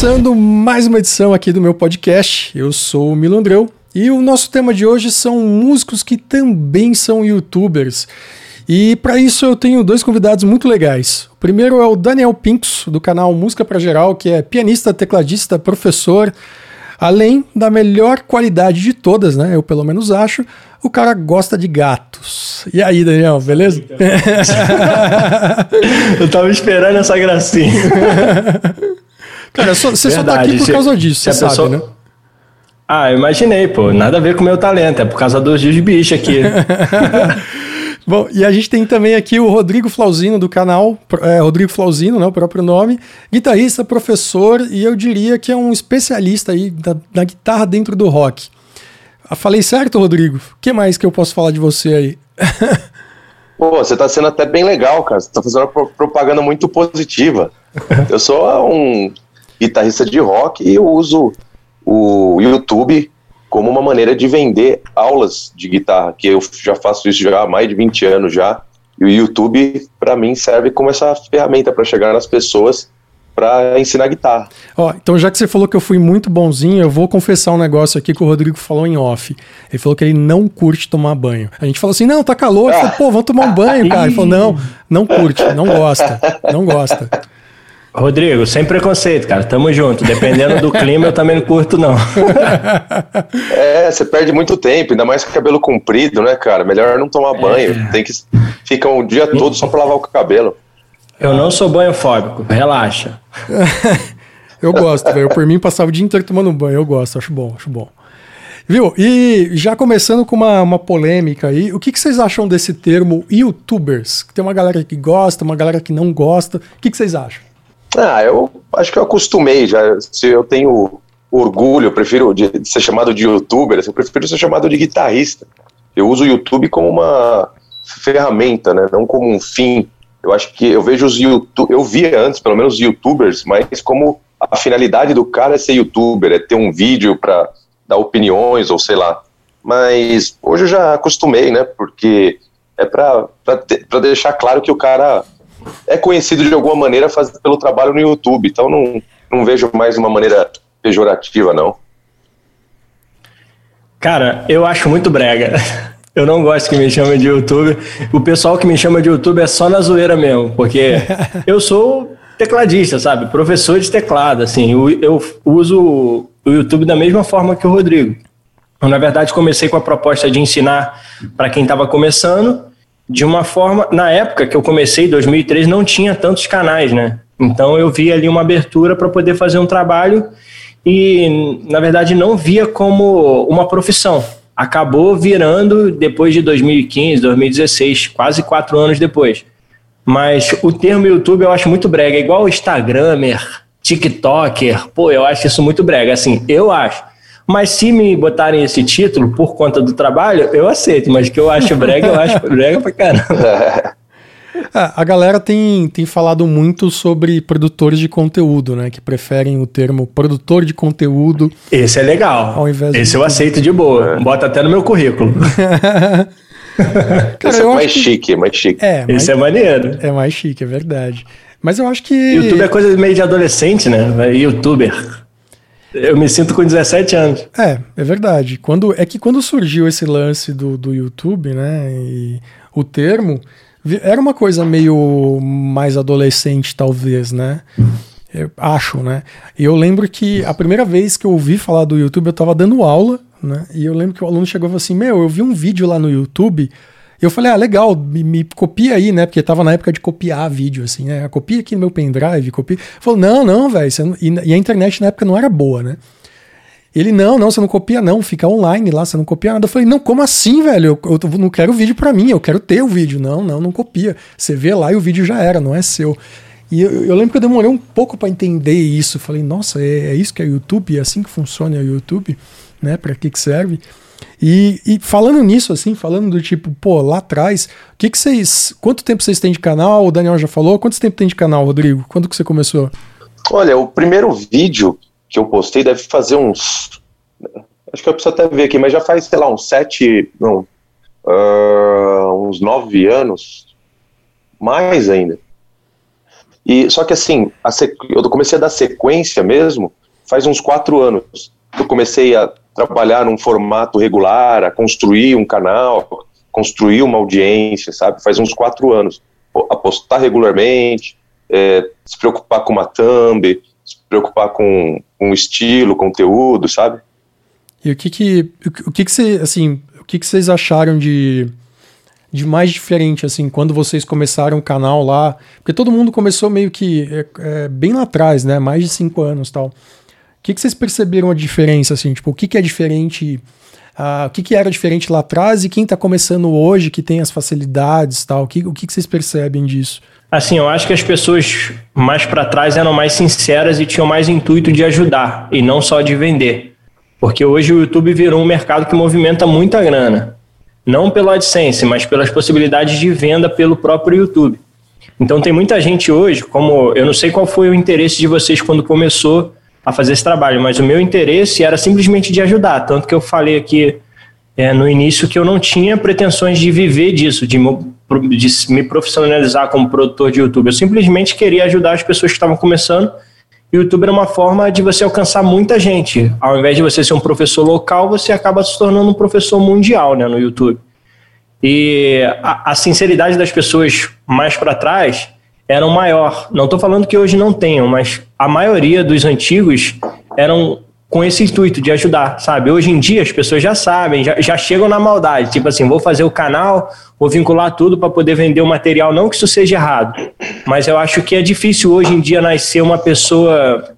começando mais uma edição aqui do meu podcast. Eu sou o Milo Andreu e o nosso tema de hoje são músicos que também são youtubers. E para isso eu tenho dois convidados muito legais. O primeiro é o Daniel Pinks, do canal Música para Geral, que é pianista, tecladista, professor. Além da melhor qualidade de todas, né? Eu pelo menos acho, o cara gosta de gatos. E aí, Daniel, beleza? eu tava esperando essa gracinha. Cara, você só tá aqui por causa disso, você sabe, pessoa... né? Ah, imaginei, pô. Nada a ver com o meu talento, é por causa dos bichos aqui. Bom, e a gente tem também aqui o Rodrigo Flauzino do canal, é, Rodrigo Flauzino, né, o próprio nome, guitarrista, professor e eu diria que é um especialista aí da, da guitarra dentro do rock. Ah, falei certo, Rodrigo? O que mais que eu posso falar de você aí? Pô, você tá sendo até bem legal, cara. Você tá fazendo uma propaganda muito positiva. Eu sou um guitarrista de rock e eu uso o YouTube como uma maneira de vender aulas de guitarra, que eu já faço isso já há mais de 20 anos já. E o YouTube, para mim, serve como essa ferramenta para chegar nas pessoas para ensinar guitarra. Ó, então já que você falou que eu fui muito bonzinho, eu vou confessar um negócio aqui que o Rodrigo falou em off. Ele falou que ele não curte tomar banho. A gente falou assim: "Não, tá calor". Ah. Falou, Pô, vamos tomar um banho, cara. Ele falou: "Não, não curte, não gosta, não gosta". Rodrigo, sem preconceito, cara. Tamo junto. Dependendo do clima, eu também não curto, não. é, você perde muito tempo, ainda mais com cabelo comprido, né, cara? Melhor não tomar é. banho. Tem que ficar o dia todo só pra lavar o cabelo. Eu não sou banhofóbico, relaxa. eu gosto, velho. Por mim, passava o dia inteiro tomando banho. Eu gosto, acho bom, acho bom. Viu? E já começando com uma, uma polêmica aí, o que, que vocês acham desse termo youtubers? Tem uma galera que gosta, uma galera que não gosta. O que, que vocês acham? Ah, eu acho que eu acostumei já. Se eu tenho orgulho, eu prefiro de, ser chamado de youtuber, assim, eu prefiro ser chamado de guitarrista. Eu uso o YouTube como uma ferramenta, né? Não como um fim. Eu acho que eu vejo os YouTube, eu via antes, pelo menos, os youtubers, mas como a finalidade do cara é ser youtuber, é ter um vídeo para dar opiniões ou sei lá. Mas hoje eu já acostumei, né? Porque é para deixar claro que o cara é conhecido de alguma maneira faz, pelo trabalho no YouTube, então não, não vejo mais uma maneira pejorativa, não. Cara, eu acho muito brega. Eu não gosto que me chamem de YouTube. O pessoal que me chama de YouTube é só na zoeira mesmo, porque eu sou tecladista, sabe? Professor de teclado, assim. Eu, eu uso o YouTube da mesma forma que o Rodrigo. Eu, na verdade, comecei com a proposta de ensinar para quem estava começando de uma forma. Na época que eu comecei, 2003, não tinha tantos canais, né? Então eu vi ali uma abertura para poder fazer um trabalho e, na verdade, não via como uma profissão. Acabou virando depois de 2015, 2016, quase quatro anos depois. Mas o termo YouTube eu acho muito brega, igual Instagramer, TikToker. Pô, eu acho isso muito brega. Assim, eu acho. Mas se me botarem esse título por conta do trabalho, eu aceito. Mas que eu acho brega, eu acho brega pra caramba. É, a galera tem, tem falado muito sobre produtores de conteúdo, né? Que preferem o termo produtor de conteúdo. Esse é legal. Ao invés Esse eu aceito de boa. Bota até no meu currículo. Cara, Esse é mais chique, é mais chique. É, mais, Esse é maneiro. É mais chique, é verdade. Mas eu acho que. YouTube é coisa meio de adolescente, né? Youtuber. Eu me sinto com 17 anos. É, é verdade. Quando, é que quando surgiu esse lance do, do YouTube, né? E o termo, era uma coisa meio mais adolescente, talvez, né? Eu acho, né? E eu lembro que a primeira vez que eu ouvi falar do YouTube, eu tava dando aula, né? E eu lembro que o aluno chegou e falou assim: Meu, eu vi um vídeo lá no YouTube eu falei, ah, legal, me, me, copia aí, né? Porque tava na época de copiar vídeo, assim, né? Copia aqui no meu pendrive, copia. Falou, não, não, velho. E, e a internet na época não era boa, né? Ele, não, não, você não copia, não, fica online lá, você não copia nada. Eu falei, não, como assim, velho? Eu, eu não quero o vídeo para mim, eu quero ter o vídeo. Não, não, não copia. Você vê lá e o vídeo já era, não é seu. E eu, eu lembro que eu demorei um pouco para entender isso. Falei, nossa, é, é, isso que é YouTube, é assim que funciona o YouTube, né? Para que, que serve? E, e, falando nisso, assim, falando do tipo, pô, lá atrás, o que, que vocês. Quanto tempo vocês têm de canal? O Daniel já falou. Quanto tempo tem de canal, Rodrigo? Quando que você começou? Olha, o primeiro vídeo que eu postei deve fazer uns. Acho que eu preciso até ver aqui, mas já faz, sei lá, uns sete. Não. Uh, uns nove anos. Mais ainda. E, só que assim, sequ... eu comecei a dar sequência mesmo faz uns quatro anos. Eu comecei a trabalhar num formato regular, a construir um canal, construir uma audiência, sabe? Faz uns quatro anos. Apostar regularmente, é, se preocupar com uma thumb, se preocupar com um estilo, conteúdo, sabe? E o que que, o que que você, assim, o que que vocês acharam de, de mais diferente, assim, quando vocês começaram o canal lá? Porque todo mundo começou meio que é, é, bem lá atrás, né? Mais de cinco anos tal. O que que vocês perceberam a diferença, assim? Tipo, o que que é diferente... Uh, o que, que era diferente lá atrás e quem está começando hoje, que tem as facilidades tal? O que, o que, que vocês percebem disso? Assim, eu acho que as pessoas mais para trás eram mais sinceras e tinham mais intuito de ajudar e não só de vender. Porque hoje o YouTube virou um mercado que movimenta muita grana. Não pelo AdSense, mas pelas possibilidades de venda pelo próprio YouTube. Então tem muita gente hoje, como eu não sei qual foi o interesse de vocês quando começou a fazer esse trabalho, mas o meu interesse era simplesmente de ajudar. Tanto que eu falei aqui é, no início que eu não tinha pretensões de viver disso, de, de me profissionalizar como produtor de YouTube. Eu simplesmente queria ajudar as pessoas que estavam começando YouTube é uma forma de você alcançar muita gente. Ao invés de você ser um professor local, você acaba se tornando um professor mundial né, no YouTube. E a, a sinceridade das pessoas mais para trás era maior. Não estou falando que hoje não tenham, mas a maioria dos antigos eram com esse intuito de ajudar, sabe? Hoje em dia as pessoas já sabem, já, já chegam na maldade, tipo assim, vou fazer o canal, vou vincular tudo para poder vender o material, não que isso seja errado, mas eu acho que é difícil hoje em dia nascer uma pessoa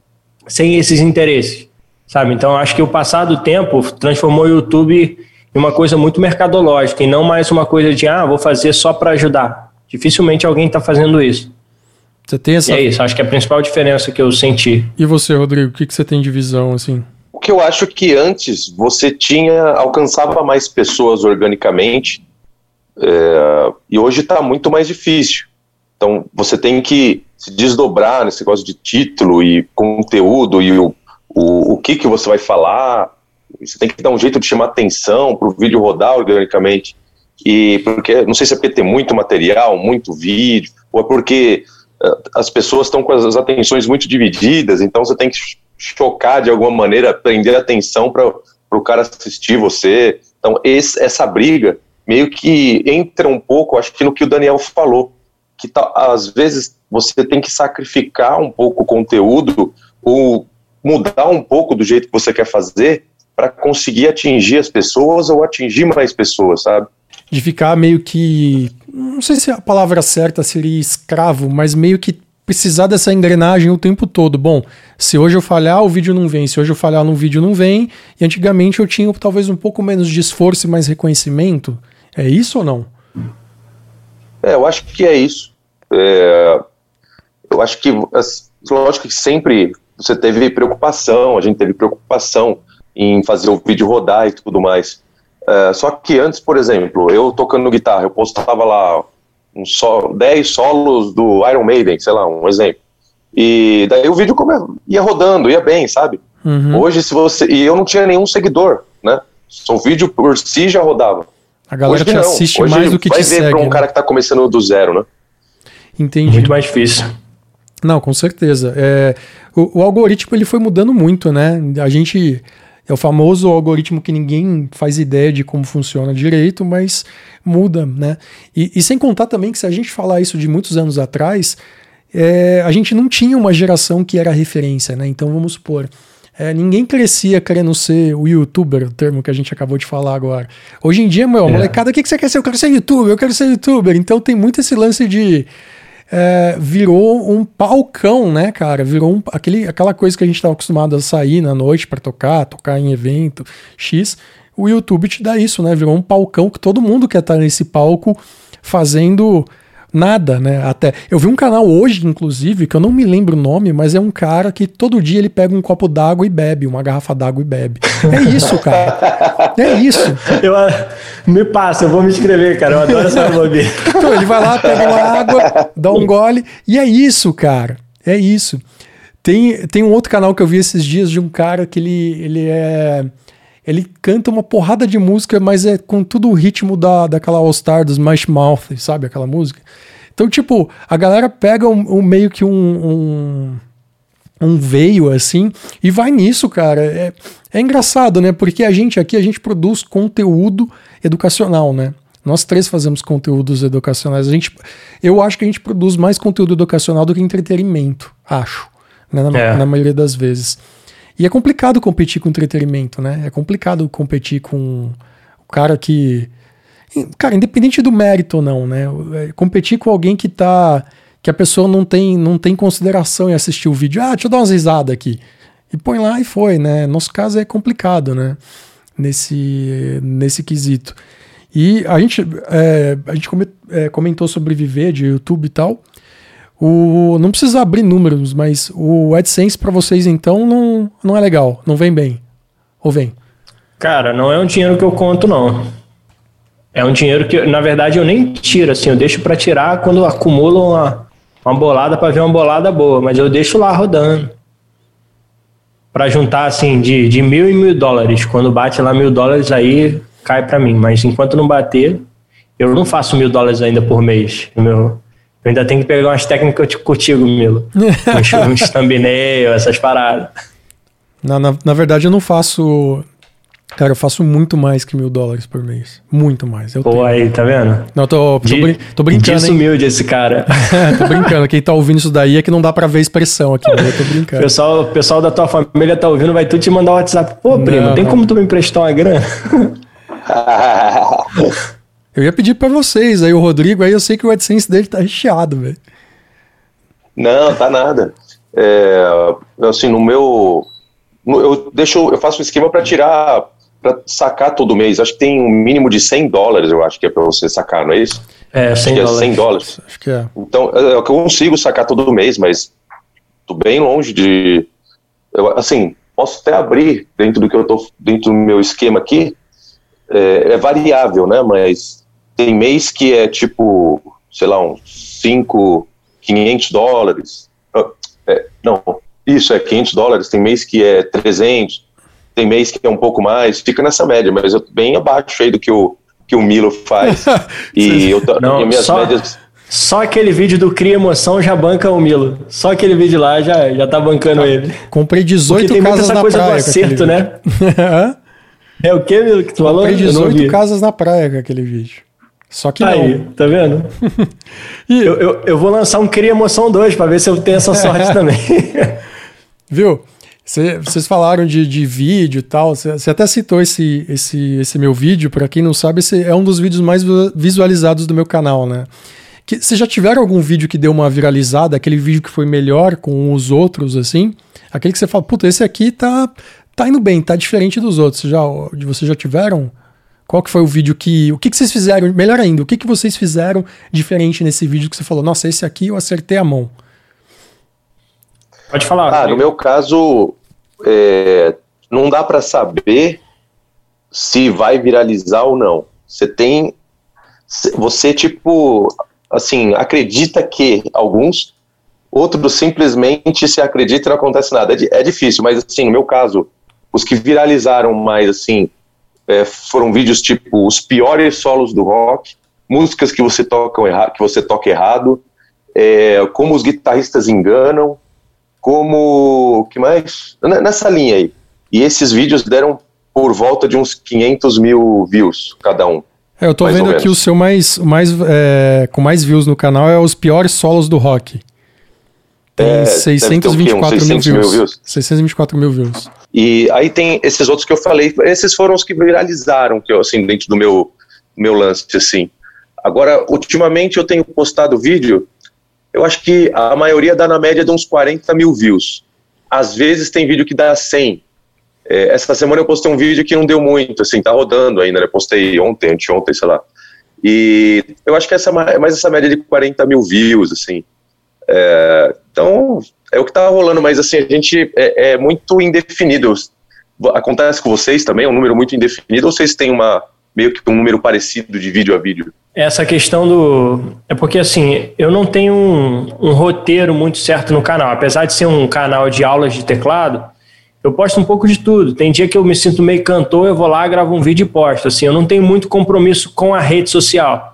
sem esses interesses, sabe? Então acho que o passar do tempo transformou o YouTube em uma coisa muito mercadológica e não mais uma coisa de, ah, vou fazer só para ajudar. Dificilmente alguém está fazendo isso. Você tem essa. E é isso, acho que é a principal diferença que eu senti. E você, Rodrigo, o que, que você tem de visão, assim? O que eu acho que antes você tinha, alcançava mais pessoas organicamente, é, e hoje está muito mais difícil. Então você tem que se desdobrar nesse negócio de título e conteúdo e o, o, o que, que você vai falar. Você tem que dar um jeito de chamar atenção para o vídeo rodar organicamente. E porque, não sei se é porque tem muito material, muito vídeo, ou é porque as pessoas estão com as atenções muito divididas, então você tem que chocar de alguma maneira, prender a atenção para o cara assistir você. Então, esse, essa briga meio que entra um pouco, acho que no que o Daniel falou, que tá, às vezes você tem que sacrificar um pouco o conteúdo ou mudar um pouco do jeito que você quer fazer para conseguir atingir as pessoas ou atingir mais pessoas, sabe? De ficar meio que. Não sei se a palavra certa seria escravo, mas meio que precisar dessa engrenagem o tempo todo. Bom, se hoje eu falhar, o vídeo não vem. Se hoje eu falhar no vídeo, não vem. E antigamente eu tinha talvez um pouco menos de esforço e mais reconhecimento. É isso ou não? É, eu acho que é isso. É, eu acho que, lógico que sempre você teve preocupação, a gente teve preocupação em fazer o vídeo rodar e tudo mais. É, só que antes, por exemplo, eu tocando guitarra, eu postava lá um so, 10 solos do Iron Maiden, sei lá, um exemplo. E daí o vídeo come, ia rodando, ia bem, sabe? Uhum. Hoje, se você. E eu não tinha nenhum seguidor, né? O vídeo por si já rodava. A galera Hoje te não. assiste Hoje mais do que vai te ver segue. Pra um né? cara que tá começando do zero, né? Entendi. Muito mais difícil. Não, com certeza. É, o, o, algoritmo ele foi mudando muito, né? A gente é o famoso algoritmo que ninguém faz ideia de como funciona direito, mas muda, né? E, e sem contar também que se a gente falar isso de muitos anos atrás, é, a gente não tinha uma geração que era referência, né? Então vamos supor. É, ninguém crescia querendo ser o youtuber, o termo que a gente acabou de falar agora. Hoje em dia, meu, é. molecada, o que, que você quer ser? Eu quero ser youtuber, eu quero ser youtuber. Então tem muito esse lance de é, virou um palcão, né, cara? Virou um, aquele, aquela coisa que a gente estava acostumado a sair na noite para tocar, tocar em evento X. O YouTube te dá isso, né? Virou um palcão que todo mundo quer estar nesse palco fazendo nada, né? Até eu vi um canal hoje, inclusive, que eu não me lembro o nome, mas é um cara que todo dia ele pega um copo d'água e bebe, uma garrafa d'água e bebe. É isso, cara. É isso. Eu, me passa, eu vou me inscrever, cara. Eu adoro essa blogueira. Então ele vai lá, pega uma água, dá um gole e é isso, cara. É isso. Tem, tem um outro canal que eu vi esses dias de um cara que ele, ele é ele canta uma porrada de música, mas é com tudo o ritmo da, daquela All Star dos Smash Mouth, sabe? Aquela música. Então Então, tipo, a galera pega um, um meio que um, um, um, veio assim e vai nisso, cara. É, é engraçado, né? Porque a gente aqui, a gente produz conteúdo educacional, né? Nós três fazemos conteúdos educacionais. A gente, eu acho que a gente produz mais conteúdo educacional do que entretenimento, acho, né? na, é. na maioria das vezes. E é complicado competir com entretenimento, né? É complicado competir com o cara que. Cara, independente do mérito ou não, né? É, competir com alguém que tá. que a pessoa não tem, não tem consideração em assistir o vídeo. Ah, deixa eu dar umas risadas aqui. E põe lá e foi, né? Nosso caso é complicado, né? Nesse, nesse quesito. E a gente, é, a gente é, comentou sobre viver de YouTube e tal. O, não precisa abrir números, mas o AdSense para vocês então não, não é legal, não vem bem. Ou vem? Cara, não é um dinheiro que eu conto, não. É um dinheiro que, na verdade, eu nem tiro, assim, eu deixo para tirar quando acumulo uma, uma bolada para ver uma bolada boa, mas eu deixo lá rodando. Para juntar, assim, de, de mil e mil dólares. Quando bate lá mil dólares, aí cai para mim. Mas enquanto não bater, eu não faço mil dólares ainda por mês. Meu, eu ainda tenho que pegar umas técnicas contigo, Milo. uns, uns thumbnail, essas paradas. Na, na, na, verdade, eu não faço. Cara, eu faço muito mais que mil dólares por mês. Muito mais. Eu Pô, tenho. aí, tá vendo? Não, tô, tô, brin tô brincando. Disso humilde esse cara. tô brincando. Quem tá ouvindo isso daí é que não dá pra ver expressão aqui. Eu tô brincando. pessoal, pessoal da tua família tá ouvindo, vai tudo te mandar um WhatsApp. Pô, primo, não, tem não. como tu me emprestar uma grana? eu ia pedir para vocês, aí o Rodrigo, aí eu sei que o AdSense dele tá recheado, velho. Não, tá nada. É, assim, no meu. No, eu deixo, eu faço um esquema para tirar, para sacar todo mês. Acho que tem um mínimo de 100 dólares, eu acho que é para você sacar, não é isso? É, 100 acho dólares. É 100 dólares. Acho que é. Então, é, eu consigo sacar todo mês, mas tô bem longe de. Eu, assim, posso até abrir dentro do que eu tô, dentro do meu esquema aqui, é, é, variável, né? Mas tem mês que é tipo, sei lá, uns 5, 500 dólares. Ah, é, não, isso é 500 dólares. Tem mês que é 300, tem mês que é um pouco mais. Fica nessa média, mas eu bem abaixo aí do que o, que o Milo faz. e eu não, e minhas só... médias. Só aquele vídeo do Cria Emoção já banca o Milo. Só aquele vídeo lá já, já tá bancando tá. ele. Comprei 18 Porque tem casas muita essa coisa praia do acerto, né? É o que, que tu falou? Comprei 18 casas na praia com aquele vídeo. Só que Aí, não. tá vendo? e... eu, eu, eu, vou lançar um Cria Emoção 2 para ver se eu tenho essa sorte também. Viu? Vocês falaram de, de vídeo e tal. Você até citou esse, esse, esse meu vídeo. Para quem não sabe, esse é um dos vídeos mais visualizados do meu canal, né? Vocês já tiveram algum vídeo que deu uma viralizada? Aquele vídeo que foi melhor com os outros, assim? Aquele que você fala, puta, esse aqui tá, tá indo bem, tá diferente dos outros. Já, vocês já tiveram? Qual que foi o vídeo que. O que, que vocês fizeram? Melhor ainda, o que, que vocês fizeram diferente nesse vídeo que você falou? Nossa, esse aqui eu acertei a mão. Pode falar. Ah, no meu caso, é, não dá para saber se vai viralizar ou não. Você tem. Você, tipo, assim, acredita que alguns, outros simplesmente se acredita e não acontece nada. É, é difícil, mas assim, no meu caso, os que viralizaram mais, assim, é, foram vídeos tipo os piores solos do rock, músicas que você toca, erra que você toca errado, é, como os guitarristas enganam, como. que mais? Nessa linha aí. E esses vídeos deram por volta de uns 500 mil views cada um. É, eu tô vendo aqui o seu mais, mais é, com mais views no canal é os piores solos do rock. Tem é, 624 mil, views. mil views. 624 mil views. E aí tem esses outros que eu falei, esses foram os que viralizaram, que eu, assim, dentro do meu, meu lance, assim. Agora, ultimamente eu tenho postado vídeo, eu acho que a maioria dá na média de uns 40 mil views. Às vezes tem vídeo que dá 100. É, essa semana eu postei um vídeo que não deu muito, assim, tá rodando ainda, né? Postei ontem, anteontem, sei lá. E eu acho que essa é mais essa média de 40 mil views, assim. É, então, é o que está rolando, mas assim, a gente é, é, muito indefinido. Acontece com vocês também, é um número muito indefinido, ou vocês têm uma meio que um número parecido de vídeo a vídeo? Essa questão do. É porque assim, eu não tenho um, um roteiro muito certo no canal. Apesar de ser um canal de aulas de teclado, eu posto um pouco de tudo. Tem dia que eu me sinto meio cantor, eu vou lá, gravo um vídeo e posto. Assim, eu não tenho muito compromisso com a rede social.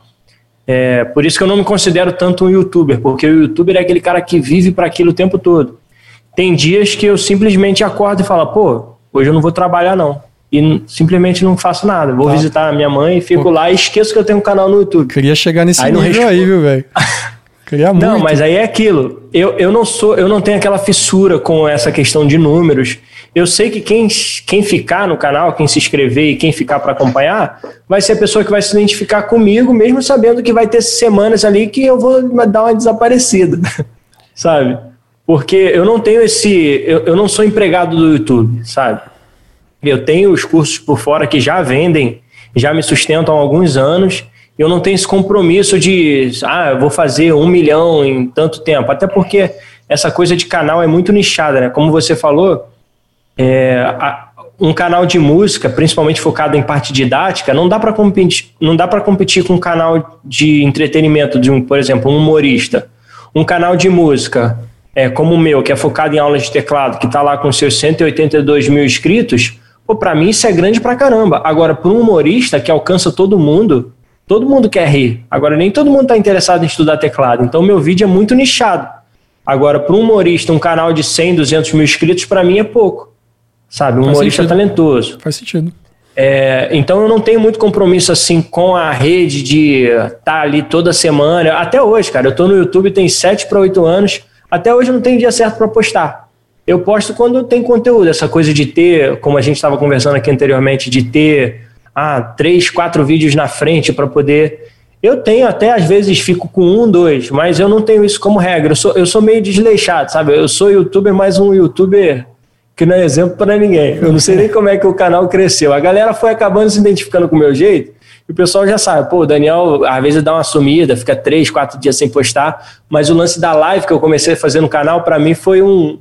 É, por isso que eu não me considero tanto um youtuber, porque o youtuber é aquele cara que vive para aquilo o tempo todo. Tem dias que eu simplesmente acordo e falo, pô, hoje eu não vou trabalhar não. E simplesmente não faço nada. Vou tá. visitar a minha mãe, fico pô. lá e esqueço que eu tenho um canal no YouTube. Queria chegar nesse aí nível aí, viu, velho? Queria muito. Não, mas aí é aquilo. Eu, eu não sou, eu não tenho aquela fissura com essa questão de números. Eu sei que quem, quem ficar no canal, quem se inscrever e quem ficar para acompanhar, vai ser a pessoa que vai se identificar comigo, mesmo sabendo que vai ter semanas ali que eu vou dar uma desaparecida, sabe? Porque eu não tenho esse. Eu, eu não sou empregado do YouTube, sabe? Eu tenho os cursos por fora que já vendem, já me sustentam há alguns anos eu não tenho esse compromisso de, ah, eu vou fazer um milhão em tanto tempo. Até porque essa coisa de canal é muito nichada, né? Como você falou, é, a, um canal de música, principalmente focado em parte didática, não dá para competir, não dá para competir com um canal de entretenimento de um, por exemplo, um humorista. Um canal de música, é, como o meu, que é focado em aulas de teclado, que está lá com seus 182 mil inscritos, para mim isso é grande pra caramba. Agora, para um humorista que alcança todo mundo, Todo mundo quer rir. Agora, nem todo mundo está interessado em estudar teclado. Então, meu vídeo é muito nichado. Agora, para um humorista, um canal de 100, 200 mil inscritos, para mim é pouco. Sabe? Um Faz humorista sentido. talentoso. Faz sentido. É, então, eu não tenho muito compromisso assim com a rede de estar tá ali toda semana. Até hoje, cara. Eu estou no YouTube tem 7 para 8 anos. Até hoje não tem dia certo para postar. Eu posto quando tem conteúdo. Essa coisa de ter, como a gente estava conversando aqui anteriormente, de ter ah, três, quatro vídeos na frente para poder. Eu tenho até, às vezes, fico com um, dois, mas eu não tenho isso como regra. Eu sou, eu sou meio desleixado, sabe? Eu sou youtuber, mas um youtuber que não é exemplo para ninguém. Eu não sei nem como é que o canal cresceu. A galera foi acabando se identificando com o meu jeito, e o pessoal já sabe, pô, o Daniel às vezes dá uma sumida, fica três, quatro dias sem postar, mas o lance da live que eu comecei a fazer no canal, para mim foi um,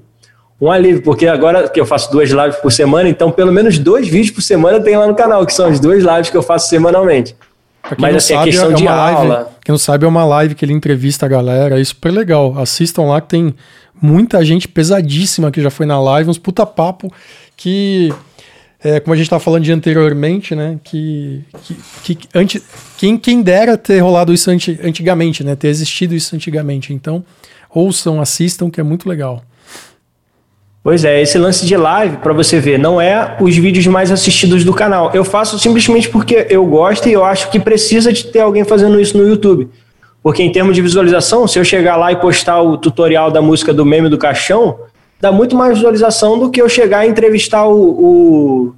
um alívio, porque agora que eu faço duas lives por semana, então pelo menos dois vídeos por semana tem lá no canal, que são as duas lives que eu faço semanalmente. Mas assim, sabe, a questão é de aula. Live, quem não sabe, é uma live que ele entrevista a galera, é super legal. Assistam lá que tem muita gente pesadíssima que já foi na live, uns puta papo que. É, como a gente estava falando de anteriormente, né? Que, que, que antes, quem, quem dera ter rolado isso antigamente, né? Ter existido isso antigamente. Então, ouçam, assistam, que é muito legal. Pois é, esse lance de live, para você ver, não é os vídeos mais assistidos do canal. Eu faço simplesmente porque eu gosto e eu acho que precisa de ter alguém fazendo isso no YouTube. Porque em termos de visualização, se eu chegar lá e postar o tutorial da música do meme do caixão, dá muito mais visualização do que eu chegar e entrevistar o, o,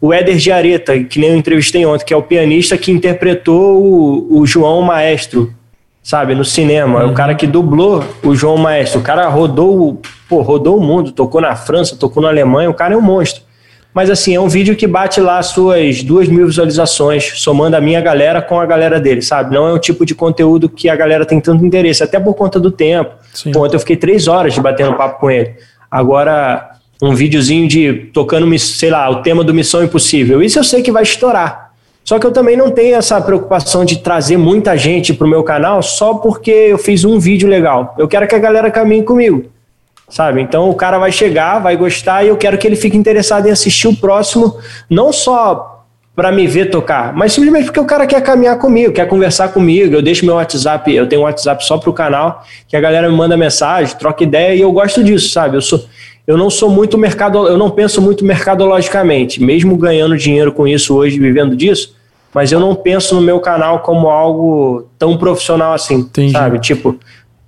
o Éder de Areta, que nem eu entrevistei ontem, que é o pianista que interpretou o, o João Maestro, sabe, no cinema. Uhum. É o cara que dublou o João Maestro. O cara rodou pô, rodou o mundo, tocou na França, tocou na Alemanha, o cara é um monstro. Mas assim, é um vídeo que bate lá suas duas mil visualizações, somando a minha galera com a galera dele, sabe? Não é um tipo de conteúdo que a galera tem tanto interesse, até por conta do tempo. Sim. Ontem eu fiquei três horas batendo papo com ele. Agora, um videozinho de tocando, sei lá, o tema do Missão Impossível. Isso eu sei que vai estourar. Só que eu também não tenho essa preocupação de trazer muita gente pro meu canal só porque eu fiz um vídeo legal. Eu quero que a galera caminhe comigo sabe? Então o cara vai chegar, vai gostar e eu quero que ele fique interessado em assistir o próximo, não só para me ver tocar, mas simplesmente porque o cara quer caminhar comigo, quer conversar comigo. Eu deixo meu WhatsApp, eu tenho um WhatsApp só pro canal, que a galera me manda mensagem, troca ideia e eu gosto disso, sabe? Eu sou eu não sou muito mercado, eu não penso muito mercadologicamente, mesmo ganhando dinheiro com isso hoje, vivendo disso, mas eu não penso no meu canal como algo tão profissional assim, Entendi. sabe? Tipo,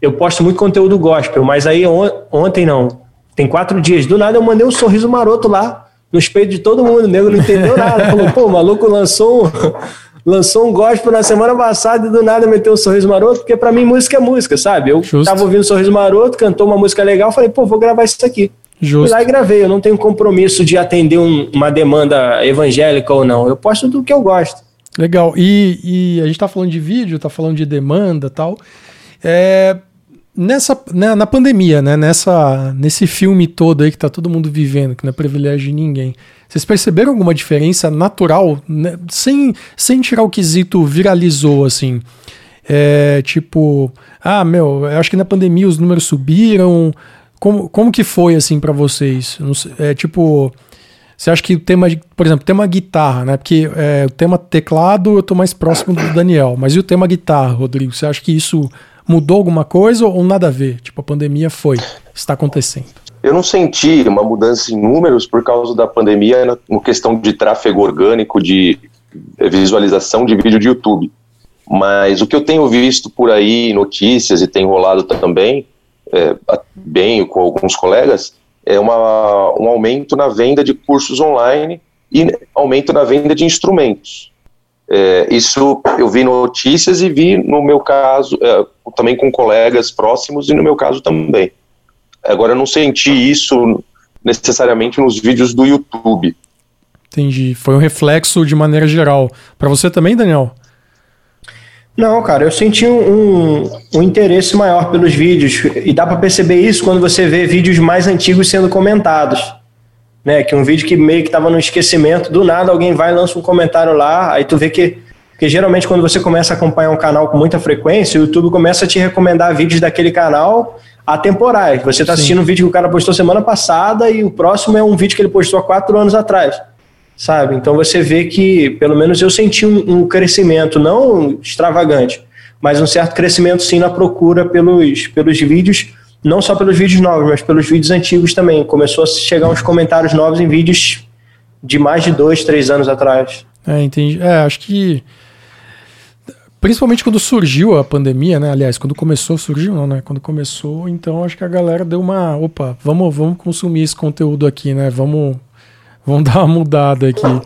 eu posto muito conteúdo gospel, mas aí on, ontem não. Tem quatro dias. Do nada eu mandei um sorriso maroto lá, no espelho de todo mundo. O nego não entendeu nada. Falou, pô, o maluco lançou um, lançou um gospel na semana passada e do nada meteu um sorriso maroto, porque para mim música é música, sabe? Eu Justo. tava ouvindo sorriso maroto, cantou uma música legal, falei, pô, vou gravar isso aqui. Justo. Fui lá e gravei. Eu não tenho compromisso de atender um, uma demanda evangélica ou não. Eu posto do que eu gosto. Legal. E, e a gente tá falando de vídeo, tá falando de demanda tal. É, nessa né, na pandemia, né, nessa nesse filme todo aí que tá todo mundo vivendo, que não é privilégio de ninguém. Vocês perceberam alguma diferença natural, né, sem sem tirar o quesito viralizou assim? É, tipo, ah, meu, eu acho que na pandemia os números subiram. Como, como que foi assim para vocês? É tipo, Você acha que o tema, por exemplo, tema guitarra, né? Porque é, o tema teclado eu tô mais próximo do Daniel, mas e o tema guitarra, Rodrigo? Você acha que isso mudou alguma coisa ou nada a ver? Tipo, a pandemia foi, está acontecendo. Eu não senti uma mudança em números por causa da pandemia na no questão de tráfego orgânico, de visualização de vídeo de YouTube. Mas o que eu tenho visto por aí, notícias e tem rolado também, é, bem com alguns colegas, é uma, um aumento na venda de cursos online e aumento na venda de instrumentos. É, isso eu vi notícias e vi no meu caso, é, também com colegas próximos e no meu caso também. Agora eu não senti isso necessariamente nos vídeos do YouTube. Entendi. Foi um reflexo de maneira geral. Para você também, Daniel? Não, cara, eu senti um, um, interesse maior pelos vídeos. E dá para perceber isso quando você vê vídeos mais antigos sendo comentados. Né, que um vídeo que meio que estava no esquecimento, do nada alguém vai e lança um comentário lá, aí tu vê que. Porque geralmente quando você começa a acompanhar um canal com muita frequência, o YouTube começa a te recomendar vídeos daquele canal atemporais. Você está assistindo um vídeo que o cara postou semana passada e o próximo é um vídeo que ele postou há quatro anos atrás sabe? Então você vê que, pelo menos eu senti um, um, crescimento, não extravagante, mas um certo crescimento sim na procura pelos, pelos vídeos, não só pelos vídeos novos, mas pelos vídeos antigos também. Começou a chegar uns comentários novos em vídeos de mais de dois, três anos atrás. É, entendi. É, acho que principalmente quando surgiu a pandemia, né? Aliás, quando começou, surgiu não, né? Quando começou, então acho que a galera deu uma, opa, vamos, vamos consumir esse conteúdo aqui, né? Vamos Vamos dar uma mudada aqui.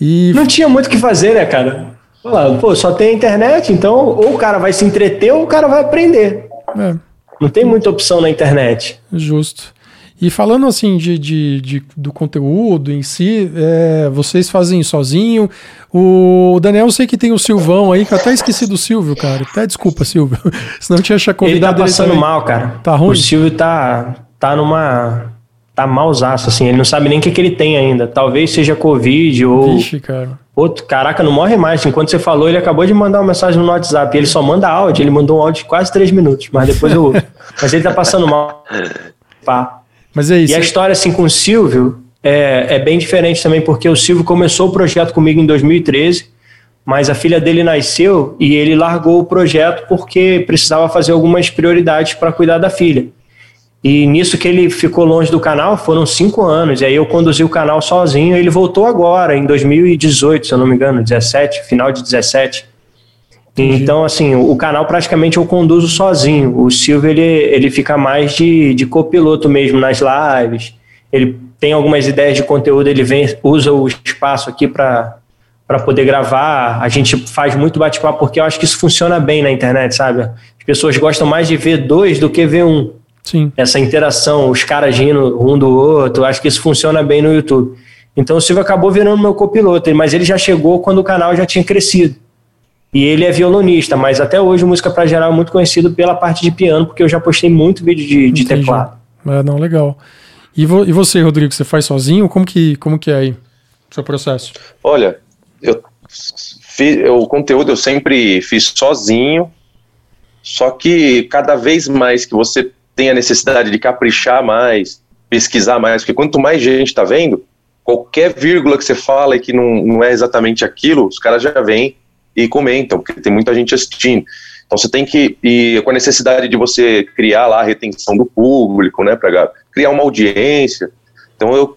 E... Não tinha muito o que fazer, né, cara? Pô, só tem a internet, então ou o cara vai se entreter ou o cara vai aprender. É. Não tem muita opção na internet. Justo. E falando assim de, de, de do conteúdo em si, é, vocês fazem sozinho. O Daniel, eu sei que tem o Silvão aí, que eu até esqueci do Silvio, cara. Até desculpa, Silvio. Senão eu tinha convidado. Ele tá passando ele mal, cara. Tá ruim? O Silvio tá, tá numa tá malzaço, assim, ele não sabe nem o que, que ele tem ainda. Talvez seja Covid ou. Vixe, cara. Outro, caraca, não morre mais. Enquanto você falou, ele acabou de mandar uma mensagem no WhatsApp. Ele só manda áudio, ele mandou um áudio de quase três minutos, mas depois eu. mas ele tá passando mal. Pá. Mas é isso. E a história, assim, com o Silvio é, é bem diferente também, porque o Silvio começou o projeto comigo em 2013, mas a filha dele nasceu e ele largou o projeto porque precisava fazer algumas prioridades para cuidar da filha. E nisso que ele ficou longe do canal foram cinco anos. E aí eu conduzi o canal sozinho. Ele voltou agora, em 2018, se eu não me engano, 17, final de 17. Entendi. Então, assim, o canal praticamente eu conduzo sozinho. O Silvio, ele, ele fica mais de, de copiloto mesmo nas lives. Ele tem algumas ideias de conteúdo, ele vem, usa o espaço aqui para para poder gravar. A gente faz muito bate-papo porque eu acho que isso funciona bem na internet, sabe? As pessoas gostam mais de ver dois do que ver um. Sim. Essa interação, os caras rindo um do outro, acho que isso funciona bem no YouTube. Então o Silvio acabou virando meu copiloto, mas ele já chegou quando o canal já tinha crescido. E ele é violonista, mas até hoje Música para Geral é muito conhecido pela parte de piano, porque eu já postei muito vídeo de, de teclado. É, não, legal. E, vo, e você, Rodrigo, você faz sozinho? Como que, como que é aí o seu processo? Olha, eu fiz, o conteúdo eu sempre fiz sozinho, só que cada vez mais que você tem a necessidade de caprichar mais, pesquisar mais, porque quanto mais gente está vendo, qualquer vírgula que você fala e que não, não é exatamente aquilo, os caras já vêm e comentam, porque tem muita gente assistindo. Então você tem que, e com a necessidade de você criar lá a retenção do público, né, para criar uma audiência. Então eu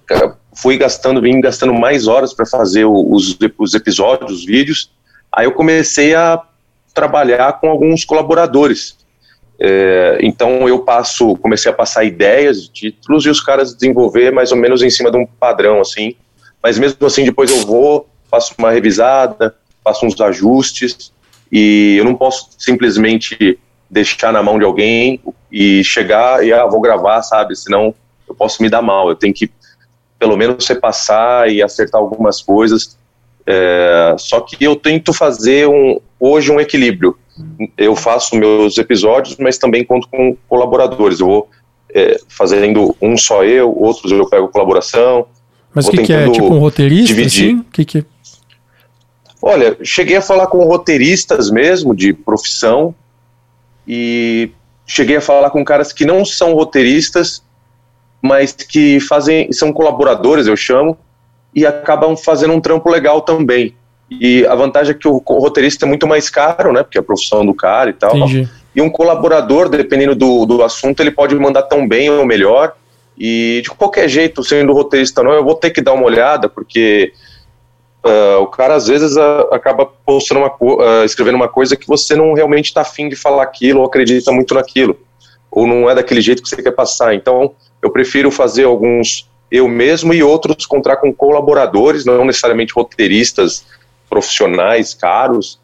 fui gastando, vim gastando mais horas para fazer os, os episódios, os vídeos. Aí eu comecei a trabalhar com alguns colaboradores. É, então eu passo, comecei a passar ideias de títulos e os caras desenvolver mais ou menos em cima de um padrão assim. Mas mesmo assim depois eu vou, faço uma revisada, faço uns ajustes e eu não posso simplesmente deixar na mão de alguém e chegar e ah, vou gravar, sabe? Senão eu posso me dar mal. Eu tenho que pelo menos repassar e acertar algumas coisas. É, só que eu tento fazer um, hoje um equilíbrio eu faço meus episódios, mas também conto com colaboradores. Eu vou é, fazendo um só eu, outros eu pego colaboração. Mas o que, que, é? Tipo um roteirista? Dividir. Assim? Que que... Olha, cheguei a falar com roteiristas mesmo, de profissão, e cheguei a falar com caras que não são roteiristas, mas que fazem, são colaboradores, eu chamo, e acabam fazendo um trampo legal também. E a vantagem é que o roteirista é muito mais caro, né? Porque é a profissão do cara e tal. Entendi. E um colaborador, dependendo do, do assunto, ele pode mandar tão bem ou melhor. E de qualquer jeito, sendo roteirista não, eu vou ter que dar uma olhada, porque uh, o cara às vezes uh, acaba postando uma, uh, escrevendo uma coisa que você não realmente está afim de falar aquilo ou acredita muito naquilo. Ou não é daquele jeito que você quer passar. Então, eu prefiro fazer alguns eu mesmo e outros contar com colaboradores, não necessariamente roteiristas profissionais caros,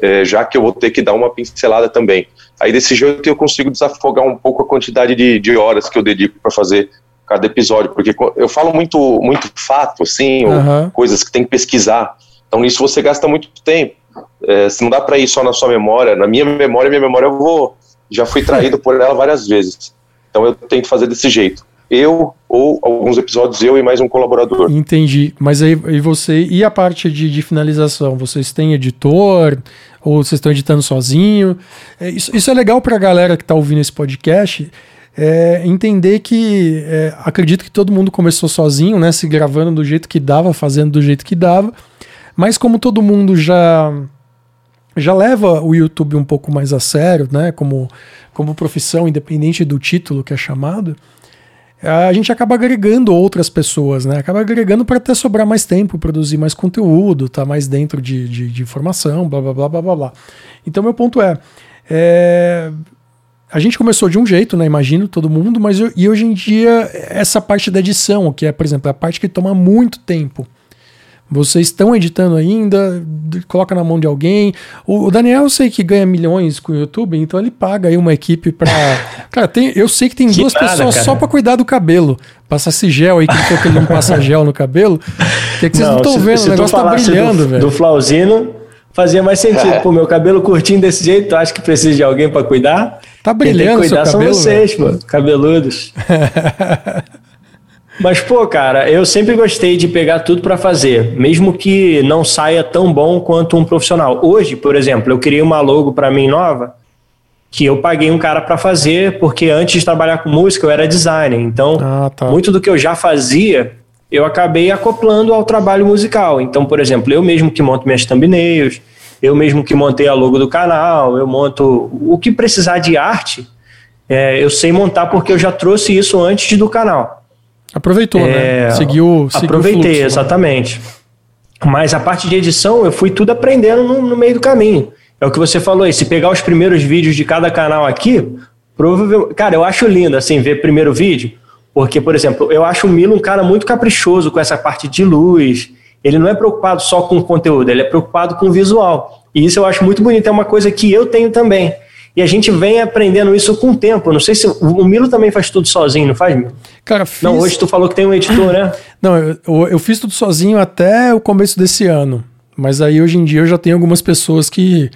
é, já que eu vou ter que dar uma pincelada também. Aí desse jeito eu consigo desafogar um pouco a quantidade de, de horas que eu dedico para fazer cada episódio, porque eu falo muito, muito fato, assim, uhum. coisas que tem que pesquisar. Então nisso você gasta muito tempo. É, se não dá para ir só na sua memória, na minha memória, minha memória eu vou, já fui traído por ela várias vezes. Então eu tento fazer desse jeito eu ou alguns episódios eu e mais um colaborador. Entendi. Mas aí e você e a parte de, de finalização? Vocês têm editor ou vocês estão editando sozinho? É, isso, isso é legal para a galera que está ouvindo esse podcast. É, entender que é, acredito que todo mundo começou sozinho, né? Se gravando do jeito que dava, fazendo do jeito que dava. Mas como todo mundo já já leva o YouTube um pouco mais a sério, né? Como, como profissão, independente do título que é chamado a gente acaba agregando outras pessoas, né? Acaba agregando para até sobrar mais tempo, produzir mais conteúdo, tá mais dentro de, de, de, informação, blá blá blá blá blá blá. Então, meu ponto é, é. a gente começou de um jeito, né? Imagino todo mundo, mas eu, e hoje em dia, essa parte da edição, que é, por exemplo, a parte que toma muito tempo. Vocês estão editando ainda? Coloca na mão de alguém. O, Daniel eu sei que ganha milhões com o YouTube, então ele paga aí uma equipe pra. cara, tem, eu sei que tem que duas nada, pessoas cara. só pra cuidar do cabelo. Passa esse gel aí, que ele que ele não passa gel no cabelo. Que, é que vocês não estão vendo, o negócio tá brilhando, do, velho. Do Flauzino fazia mais sentido. É. Pô, meu cabelo curtinho desse jeito, tu acha que precisa de alguém para cuidar? Tá brilhando, Quem tem que cuidar são cabelo, vocês, pô, cabeludos. Mas, pô, cara, eu sempre gostei de pegar tudo para fazer, mesmo que não saia tão bom quanto um profissional. Hoje, por exemplo, eu criei uma logo para mim nova que eu paguei um cara para fazer, porque antes de trabalhar com música eu era designer. Então, ah, tá. muito do que eu já fazia, eu acabei acoplando ao trabalho musical. Então, por exemplo, eu mesmo que monto minhas thumbnails, eu mesmo que montei a logo do canal, eu monto o que precisar de arte, é, eu sei montar porque eu já trouxe isso antes do canal. Aproveitou, né? é, né? Seguiu, seguiu Aproveitei, fluxo, né? exatamente. Né? Mas a parte de edição, eu fui tudo aprendendo no, no, meio do caminho. É o que você falou aí, se pegar os primeiros vídeos de cada canal aqui, provavelmente. Cara, eu acho lindo, assim, ver primeiro vídeo, porque, por exemplo, eu acho o Milo um cara muito caprichoso com essa parte de luz. Ele não é preocupado só com o conteúdo, ele é preocupado com o visual. E isso eu acho muito bonito, é uma coisa que eu tenho também. E a gente vem aprendendo isso com o tempo. Não sei se o Milo também faz tudo sozinho, não faz, Milo? Cara, fiz... Não, hoje tu falou que tem um editor, né? Não, eu, eu fiz tudo sozinho até o começo desse ano. Mas aí hoje em dia eu já tenho algumas pessoas que,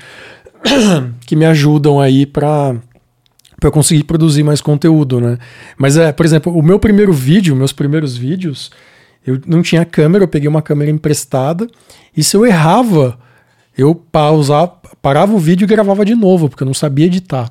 que me ajudam aí para eu conseguir produzir mais conteúdo, né? Mas é, por exemplo, o meu primeiro vídeo, meus primeiros vídeos, eu não tinha câmera, eu peguei uma câmera emprestada e se eu errava, eu pausava, parava o vídeo e gravava de novo, porque eu não sabia editar.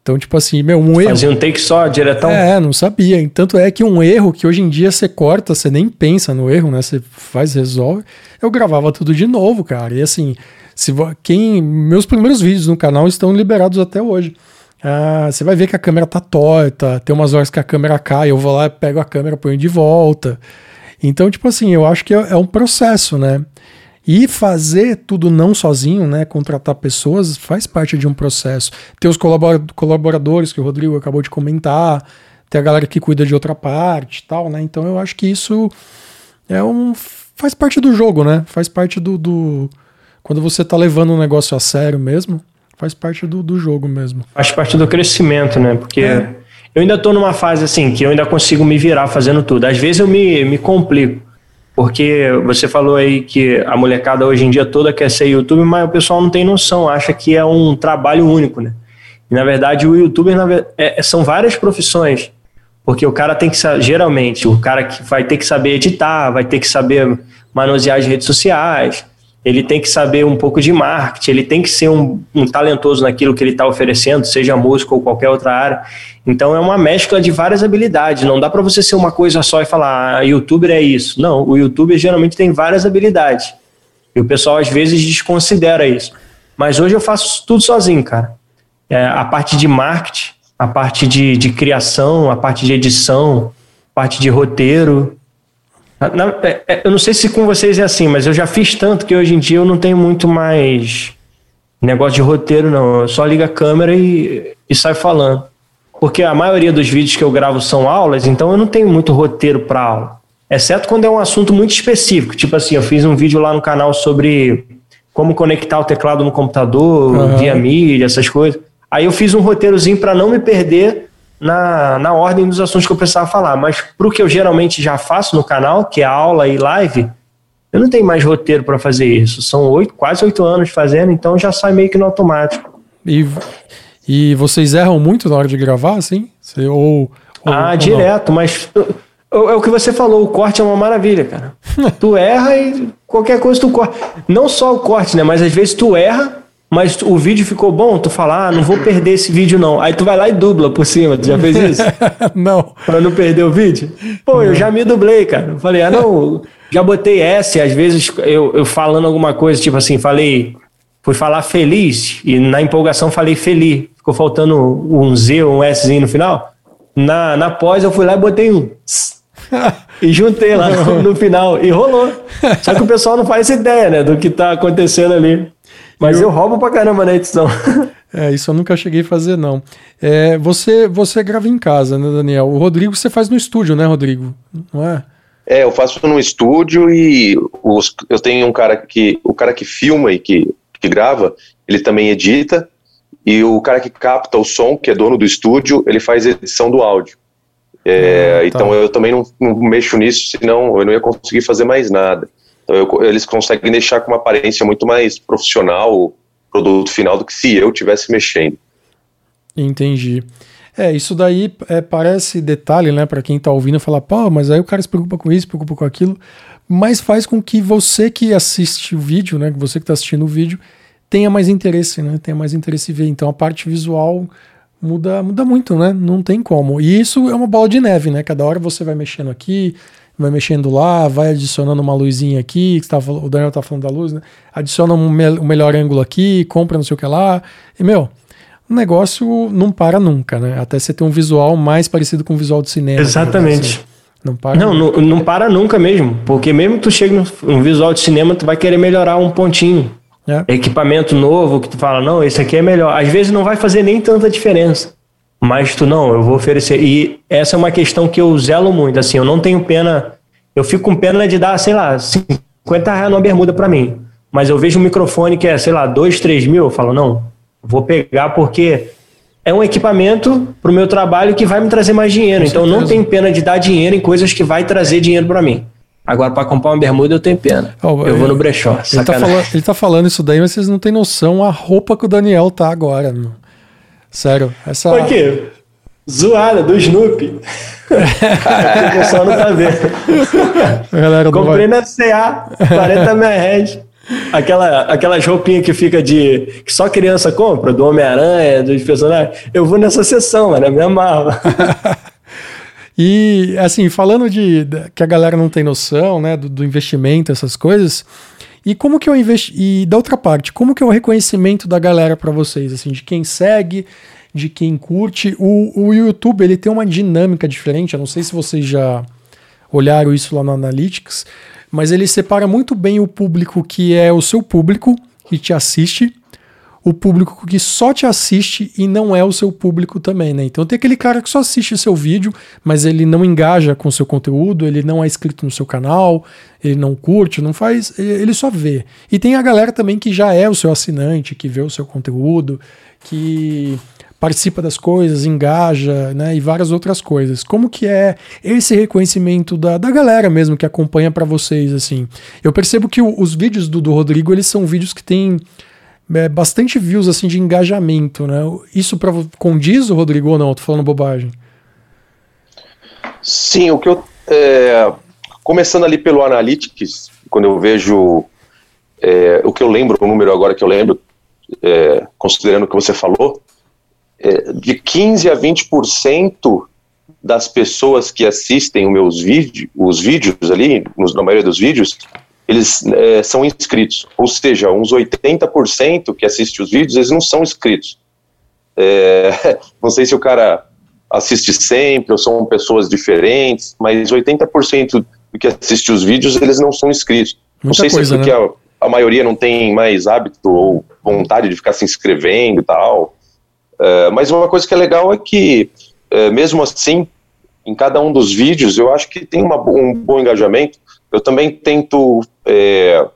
Então, tipo assim, meu, um erro. Fazia um take só, diretão? É, não sabia. Tanto é que um erro que hoje em dia você corta, você nem pensa no erro, né? Você faz, resolve. Eu gravava tudo de novo, cara. E assim, se quem. Meus primeiros vídeos no canal estão liberados até hoje. Ah, você vai ver que a câmera tá torta, tem umas horas que a câmera cai, eu vou lá, pego a câmera, ponho de volta. Então, tipo assim, eu acho que é, é um processo, né? E fazer tudo não sozinho, né? Contratar pessoas faz parte de um processo. Ter os colaboradores que o Rodrigo acabou de comentar, ter a galera que cuida de outra parte tal, né? Então eu acho que isso é um. faz parte do jogo, né? Faz parte do. do quando você tá levando um negócio a sério mesmo, faz parte do, do jogo mesmo. Faz parte do crescimento, né? Porque. É. Eu ainda estou numa fase assim que eu ainda consigo me virar fazendo tudo. Às vezes eu me, me complico. Porque você falou aí que a molecada hoje em dia toda quer ser YouTube, mas o pessoal não tem noção, acha que é um trabalho único, né? E na verdade o youtuber é, são várias profissões. Porque o cara tem que geralmente, o cara que vai ter que saber editar, vai ter que saber manusear as redes sociais, ele tem que saber um pouco de marketing, ele tem que ser um, um talentoso naquilo que ele está oferecendo, seja música ou qualquer outra área. Então é uma mescla de várias habilidades. Não dá para você ser uma coisa só e falar, ah, youtuber é isso. Não, o youtuber geralmente tem várias habilidades. E o pessoal às vezes desconsidera isso. Mas hoje eu faço tudo sozinho, cara. É, a parte de marketing, a parte de, de criação, a parte de edição, parte de roteiro, eu não sei se com vocês é assim, mas eu já fiz tanto que hoje em dia eu não tenho muito mais negócio de roteiro, não. Eu só ligo a câmera e, e saio falando. Porque a maioria dos vídeos que eu gravo são aulas, então eu não tenho muito roteiro para aula. Exceto quando é um assunto muito específico. Tipo assim, eu fiz um vídeo lá no canal sobre como conectar o teclado no computador, uhum. via mídia, essas coisas. Aí eu fiz um roteirozinho para não me perder na, na ordem dos assuntos que eu precisava falar. Mas para o que eu geralmente já faço no canal, que é aula e live, eu não tenho mais roteiro para fazer isso. São oito, quase oito anos fazendo, então já sai meio que no automático. E, e vocês erram muito na hora de gravar, assim? Você, ou, ou, ah, ou direto, não? mas é o que você falou, o corte é uma maravilha, cara. tu erra e qualquer coisa tu corta. Não só o corte, né? Mas às vezes tu erra mas o vídeo ficou bom, tu fala, ah, não vou perder esse vídeo não. Aí tu vai lá e dubla por cima, tu já fez isso? não. Pra não perder o vídeo? Pô, não. eu já me dublei, cara. Eu falei, ah, não, já botei S, às vezes eu, eu falando alguma coisa, tipo assim, falei, fui falar feliz, e na empolgação falei feliz. Ficou faltando um Z ou um S no final. Na, na pós eu fui lá e botei um e juntei lá no, no, final e rolou. Só que o pessoal não faz ideia, né, do que tá acontecendo ali. Mas eu, eu roubo pra caramba na edição. É, isso eu nunca cheguei a fazer, não. É, você, você grava em casa, né, Daniel? O Rodrigo você faz no estúdio, né, Rodrigo? Não é? É, eu faço no estúdio e os, eu tenho um cara que. O cara que filma e que, que grava, ele também edita. E o cara que capta o som, que é dono do estúdio, ele faz edição do áudio. É, ah, tá. Então eu também não, não, mexo nisso, senão eu não ia conseguir fazer mais nada. Então eles conseguem deixar com uma aparência muito mais profissional o produto final do que se eu tivesse mexendo. Entendi. É, isso daí é, parece detalhe, né, para quem tá ouvindo falar, pô, mas aí o cara se preocupa com isso, se preocupa com aquilo, mas faz com que você que assiste o vídeo, né, você que tá assistindo o vídeo, tenha mais interesse, né, tenha mais interesse em ver. Então a parte visual muda, muda muito, né, não tem como. E isso é uma bola de neve, né, cada hora você vai mexendo aqui, vai mexendo lá, vai adicionando uma luzinha aqui, que tá, o Daniel tá falando da luz, né? Adiciona um, me um melhor ângulo aqui, compra não sei o que lá. E, meu, o negócio não para nunca, né? Até você ter um visual mais parecido com o visual do cinema. Exatamente. Não para não, não, não, para nunca mesmo. Porque mesmo que tu chegue no visual de cinema, tu vai querer melhorar um pontinho. É. Equipamento novo que tu fala, não, esse aqui é melhor. Às vezes não vai fazer nem tanta diferença. Mas tu não, eu vou oferecer. E essa é uma questão que eu zelo muito. Assim, eu não tenho pena. Eu fico com pena de dar, sei lá, 50 reais numa bermuda para mim. Mas eu vejo um microfone que é, sei lá, 2, 3 mil. Eu falo, não, vou pegar porque é um equipamento para o meu trabalho que vai me trazer mais dinheiro. Com então certeza. não tenho pena de dar dinheiro em coisas que vai trazer dinheiro para mim. Agora, para comprar uma bermuda, eu tenho pena. Oh, eu vou no brechó. Ele tá, falando, ele tá, falando, isso daí, mas vocês não têm noção a roupa que o Daniel tá agora. Mano. Sério, essa. Por quê? Zoada, do Snoopy. o pessoal não tá vendo. Comprei na CA, 40 reais. Aquela, aquelas roupinhas que fica de. que só criança compra, do Homem-Aranha, dos personagens. Eu vou nessa sessão, mano, me amarro. e, assim, falando de, de, que a galera não tem noção, né, do, do investimento, essas coisas. E como que eu investi e da outra parte, como que é o reconhecimento da galera para vocês, assim, de quem segue, de quem curte? O, o YouTube ele tem uma dinâmica diferente. Eu não sei se vocês já olharam isso lá no Analytics, mas ele separa muito bem o público que é o seu público que te assiste o público que só te assiste e não é o seu público também, né? Então tem aquele cara que só assiste seu vídeo, mas ele não engaja com o seu conteúdo, ele não é inscrito no seu canal, ele não curte, não faz, ele só vê. E tem a galera também que já é o seu assinante, que vê o seu conteúdo, que participa das coisas, engaja, né, e várias outras coisas. Como que é esse reconhecimento da, da galera mesmo que acompanha para vocês, assim? Eu percebo que o, os vídeos do, do Rodrigo, eles são vídeos que têm é, bastante views assim de engajamento, né? Isso pra, condiz o Rodrigo ou não? Tô falando bobagem. Sim, o que eu. É, começando ali pelo Analytics, quando eu vejo é, o que eu lembro, o número agora que eu lembro, é, considerando o que você falou, é, de 15 a 20% das pessoas que assistem os meus vídeos, os vídeos ali, na maioria dos vídeos, eles é, são inscritos. Ou seja, uns 80% que assistem os vídeos, eles não são inscritos. É, não sei se o cara assiste sempre ou são pessoas diferentes, mas 80% do que assiste os vídeos, eles não são inscritos. Muita não sei coisa, se é porque né? a, a, maioria não tem mais hábito ou vontade de ficar se inscrevendo e tal. É, mas uma coisa que é legal é que, é, mesmo assim, em cada um dos vídeos, eu acho que tem uma, um bom engajamento. Eu também tento é,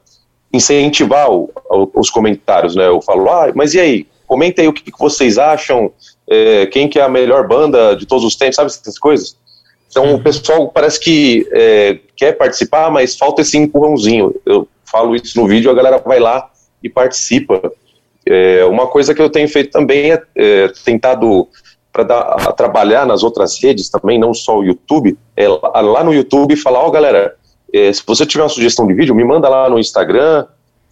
incentivar o, os comentários, né? Eu falo, ah, mas e aí? Comenta aí o que, que vocês acham, é, quem que é a melhor banda de todos os tempos, sabe essas coisas? Então o pessoal parece que é, quer participar, mas falta esse empurrãozinho. Eu falo isso no vídeo, a galera vai lá e participa. É, uma coisa que eu tenho feito também é, é tentado para trabalhar nas outras redes também, não só o YouTube, é lá no YouTube falar, ó oh, galera, é, se você tiver uma sugestão de vídeo, me manda lá no Instagram,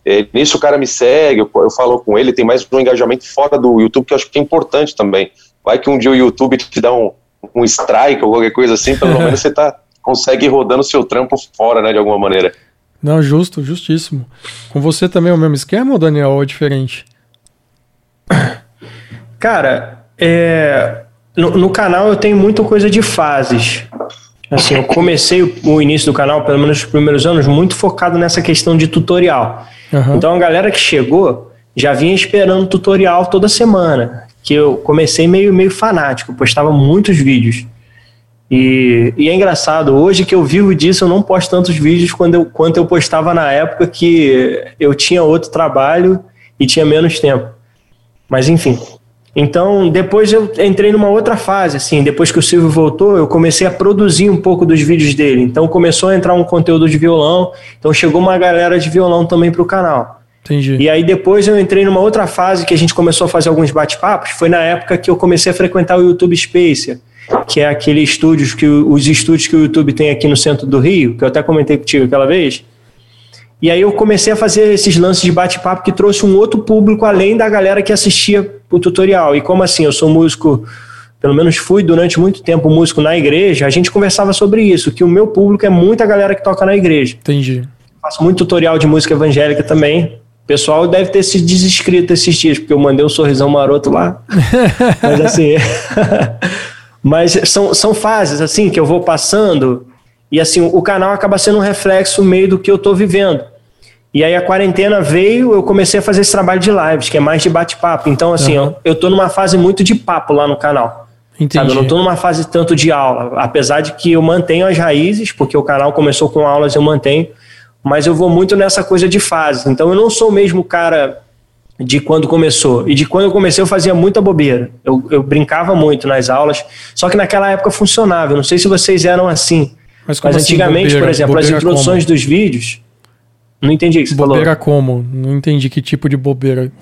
é, nisso o cara me segue, eu, eu, falo com ele, tem mais um engajamento fora do YouTube que eu acho que é importante também. Vai que um dia o YouTube te dá um, um strike ou qualquer coisa assim, pelo menos você tá, consegue ir rodando seu trampo fora, né, de alguma maneira. Não, justo, justíssimo. Com você também é o mesmo esquema, ou Daniel, ou é diferente? Cara, é, no, no, canal eu tenho muita coisa de fases. Assim, eu comecei o, o, início do canal, pelo menos nos primeiros anos, muito focado nessa questão de tutorial. Uhum. Então a galera que chegou já vinha esperando tutorial toda semana. Que eu comecei meio, meio fanático, postava muitos vídeos. E, e, é engraçado, hoje que eu vivo disso, eu não posto tantos vídeos quando eu, quanto eu postava na época que eu tinha outro trabalho e tinha menos tempo. Mas enfim, então, depois eu entrei numa outra fase, assim, depois que o Silvio voltou, eu comecei a produzir um pouco dos vídeos dele. Então, começou a entrar um conteúdo de violão, então chegou uma galera de violão também para o canal. Entendi. E aí depois eu entrei numa outra fase que a gente começou a fazer alguns bate-papos, foi na época que eu comecei a frequentar o YouTube Space, que é aquele estúdio que os estúdios que o YouTube tem aqui no centro do Rio, que eu até comentei contigo aquela vez. E aí eu comecei a fazer esses lances de bate-papo que trouxe um outro público além da galera que assistia o tutorial. E como assim, eu sou músico, pelo menos fui durante muito tempo músico na igreja, a gente conversava sobre isso, que o meu público é muita galera que toca na igreja. Entendi. Faço muito tutorial de música evangélica também. O pessoal deve ter se desinscrito esses dias, porque eu mandei um sorrisão maroto lá. Mas assim. Mas são, são fases assim que eu vou passando e assim, o canal acaba sendo um reflexo meio do que eu estou vivendo. E aí a quarentena veio, eu comecei a fazer esse trabalho de lives, que é mais de bate-papo. Então, assim, uhum. eu, estou numa fase muito de papo lá no canal. Entendi. Sabe? Eu não estou numa fase tanto de aula, apesar de que eu mantenho as raízes, porque o canal começou com aulas, eu mantenho, mas eu vou muito nessa coisa de fase. Então eu não sou o mesmo cara de quando começou. E de quando eu comecei eu fazia muita bobeira. Eu, eu brincava muito nas aulas, só que naquela época funcionava. Eu não sei se vocês eram assim. Mas, Mas assim, antigamente, bobeira, por exemplo, as introduções como? dos vídeos. Não entendi o que você bobeira falou. Bobeira como? Não entendi que tipo de bobeira.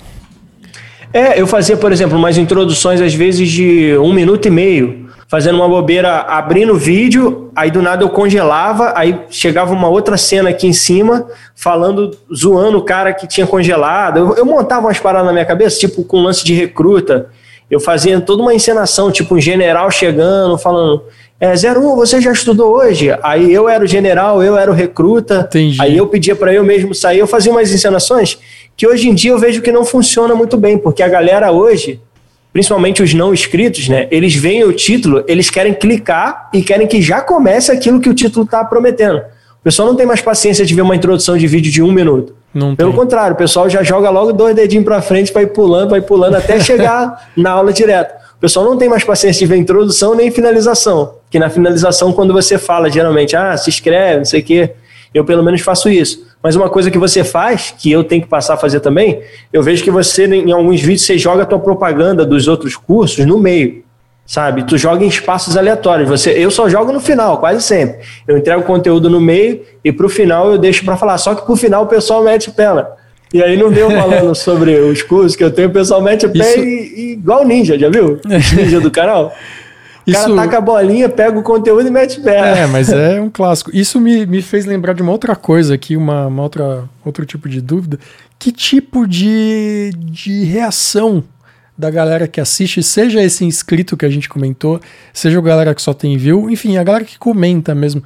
É, eu fazia, por exemplo, umas introduções às vezes de um minuto e meio, fazendo uma bobeira, abrindo o vídeo, aí do nada eu congelava, aí chegava uma outra cena aqui em cima, falando, zoando o cara que tinha congelado. Eu, eu montava umas paradas na minha cabeça, tipo com lance de recruta. Eu fazia toda uma encenação, tipo um general chegando, falando: é, 01, você já estudou hoje? Aí eu era o general, eu era o recruta. Entendi. Aí eu pedia para eu mesmo sair, eu fazia umas encenações que hoje em dia eu vejo que não funciona muito bem, porque a galera hoje, principalmente os não inscritos, né? Eles veem o título, eles querem clicar e querem que já comece aquilo que o título está prometendo. O pessoal não tem mais paciência de ver uma introdução de vídeo de um minuto. Não Pelo tem. contrário, o pessoal já joga logo dois dedinhos para frente, vai pulando, vai pulando até chegar na aula direto. O pessoal não tem mais paciência de ver introdução nem finalização. Que na finalização, quando você fala, geralmente, ah, se inscreve, não sei o quê. Eu pelo menos faço isso. Mas uma coisa que você faz, que eu tenho que passar a fazer também, eu vejo que você, em alguns vídeos, você joga a tua propaganda dos outros cursos no meio. Sabe? Tu joga em espaços aleatórios. Você, eu só jogo no final, quase sempre. Eu entrego conteúdo no meio e pro final eu deixo para falar. Só que pro final o pessoal mete pena. E aí não deu falando sobre os cursos que eu tenho, o pessoal mete o pé Isso... e, e, igual ninja, já viu? Ninja do canal. O cara taca a bolinha, pega o conteúdo e mete pé. É, mas é um clássico. Isso me, me fez lembrar de uma outra coisa aqui, uma, uma outra, outro tipo de dúvida. Que tipo de, de reação da galera que assiste, seja esse inscrito que a gente comentou, seja a galera que só tem view, enfim, a galera que comenta mesmo,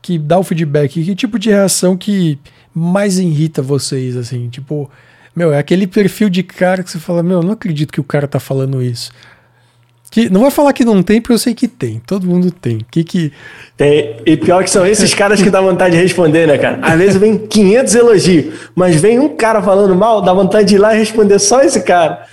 que dá o feedback, que tipo de reação que mais irrita vocês, assim, tipo, meu, é aquele perfil de cara que você fala, meu, não acredito que o cara tá falando isso. Que, não vai falar que não tem, porque eu sei que tem. Todo mundo tem. Que que... Tem. E pior que são esses caras que dá vontade de responder, né, cara? Às vezes vem 500 elogios, mas vem um cara falando mal, dá vontade de ir lá e responder só esse cara.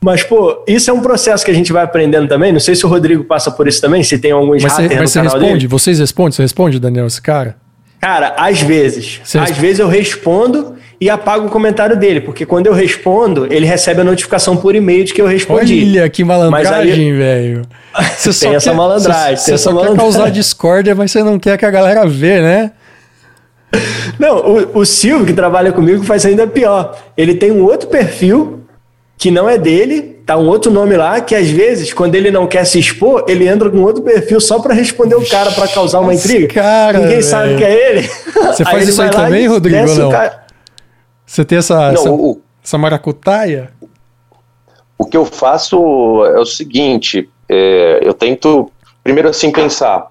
Mas, pô, isso é um processo que a gente vai aprendendo também. Não sei se o Rodrigo passa por isso também, se tem alguns mas você, mas você responde? Dele. Vocês respondem? Você responde, Daniel, esse cara? Cara, às vezes. Você às responde? vezes eu respondo e apago o comentário dele, porque quando eu respondo, ele recebe a notificação por e-mail de que eu respondi. Olha que malandragem, velho. Você só tem essa malandragem. Você, só malandragem. quer causar discórdia, mas você não quer que a galera vê, né? Não, o, o Silvio, que trabalha comigo, faz ainda pior. Ele tem um outro perfil que não é dele, tá um outro nome lá, que às vezes, quando ele não quer se expor, ele entra com outro perfil só para responder o cara, para causar uma intriga. Cara, Ninguém véio. sabe que é ele. Você faz aí isso aí também, Rodrigo? Não? Você tem essa, não, essa, o, essa maracutaia? O que eu faço é o seguinte: é, eu tento, primeiro assim, pensar,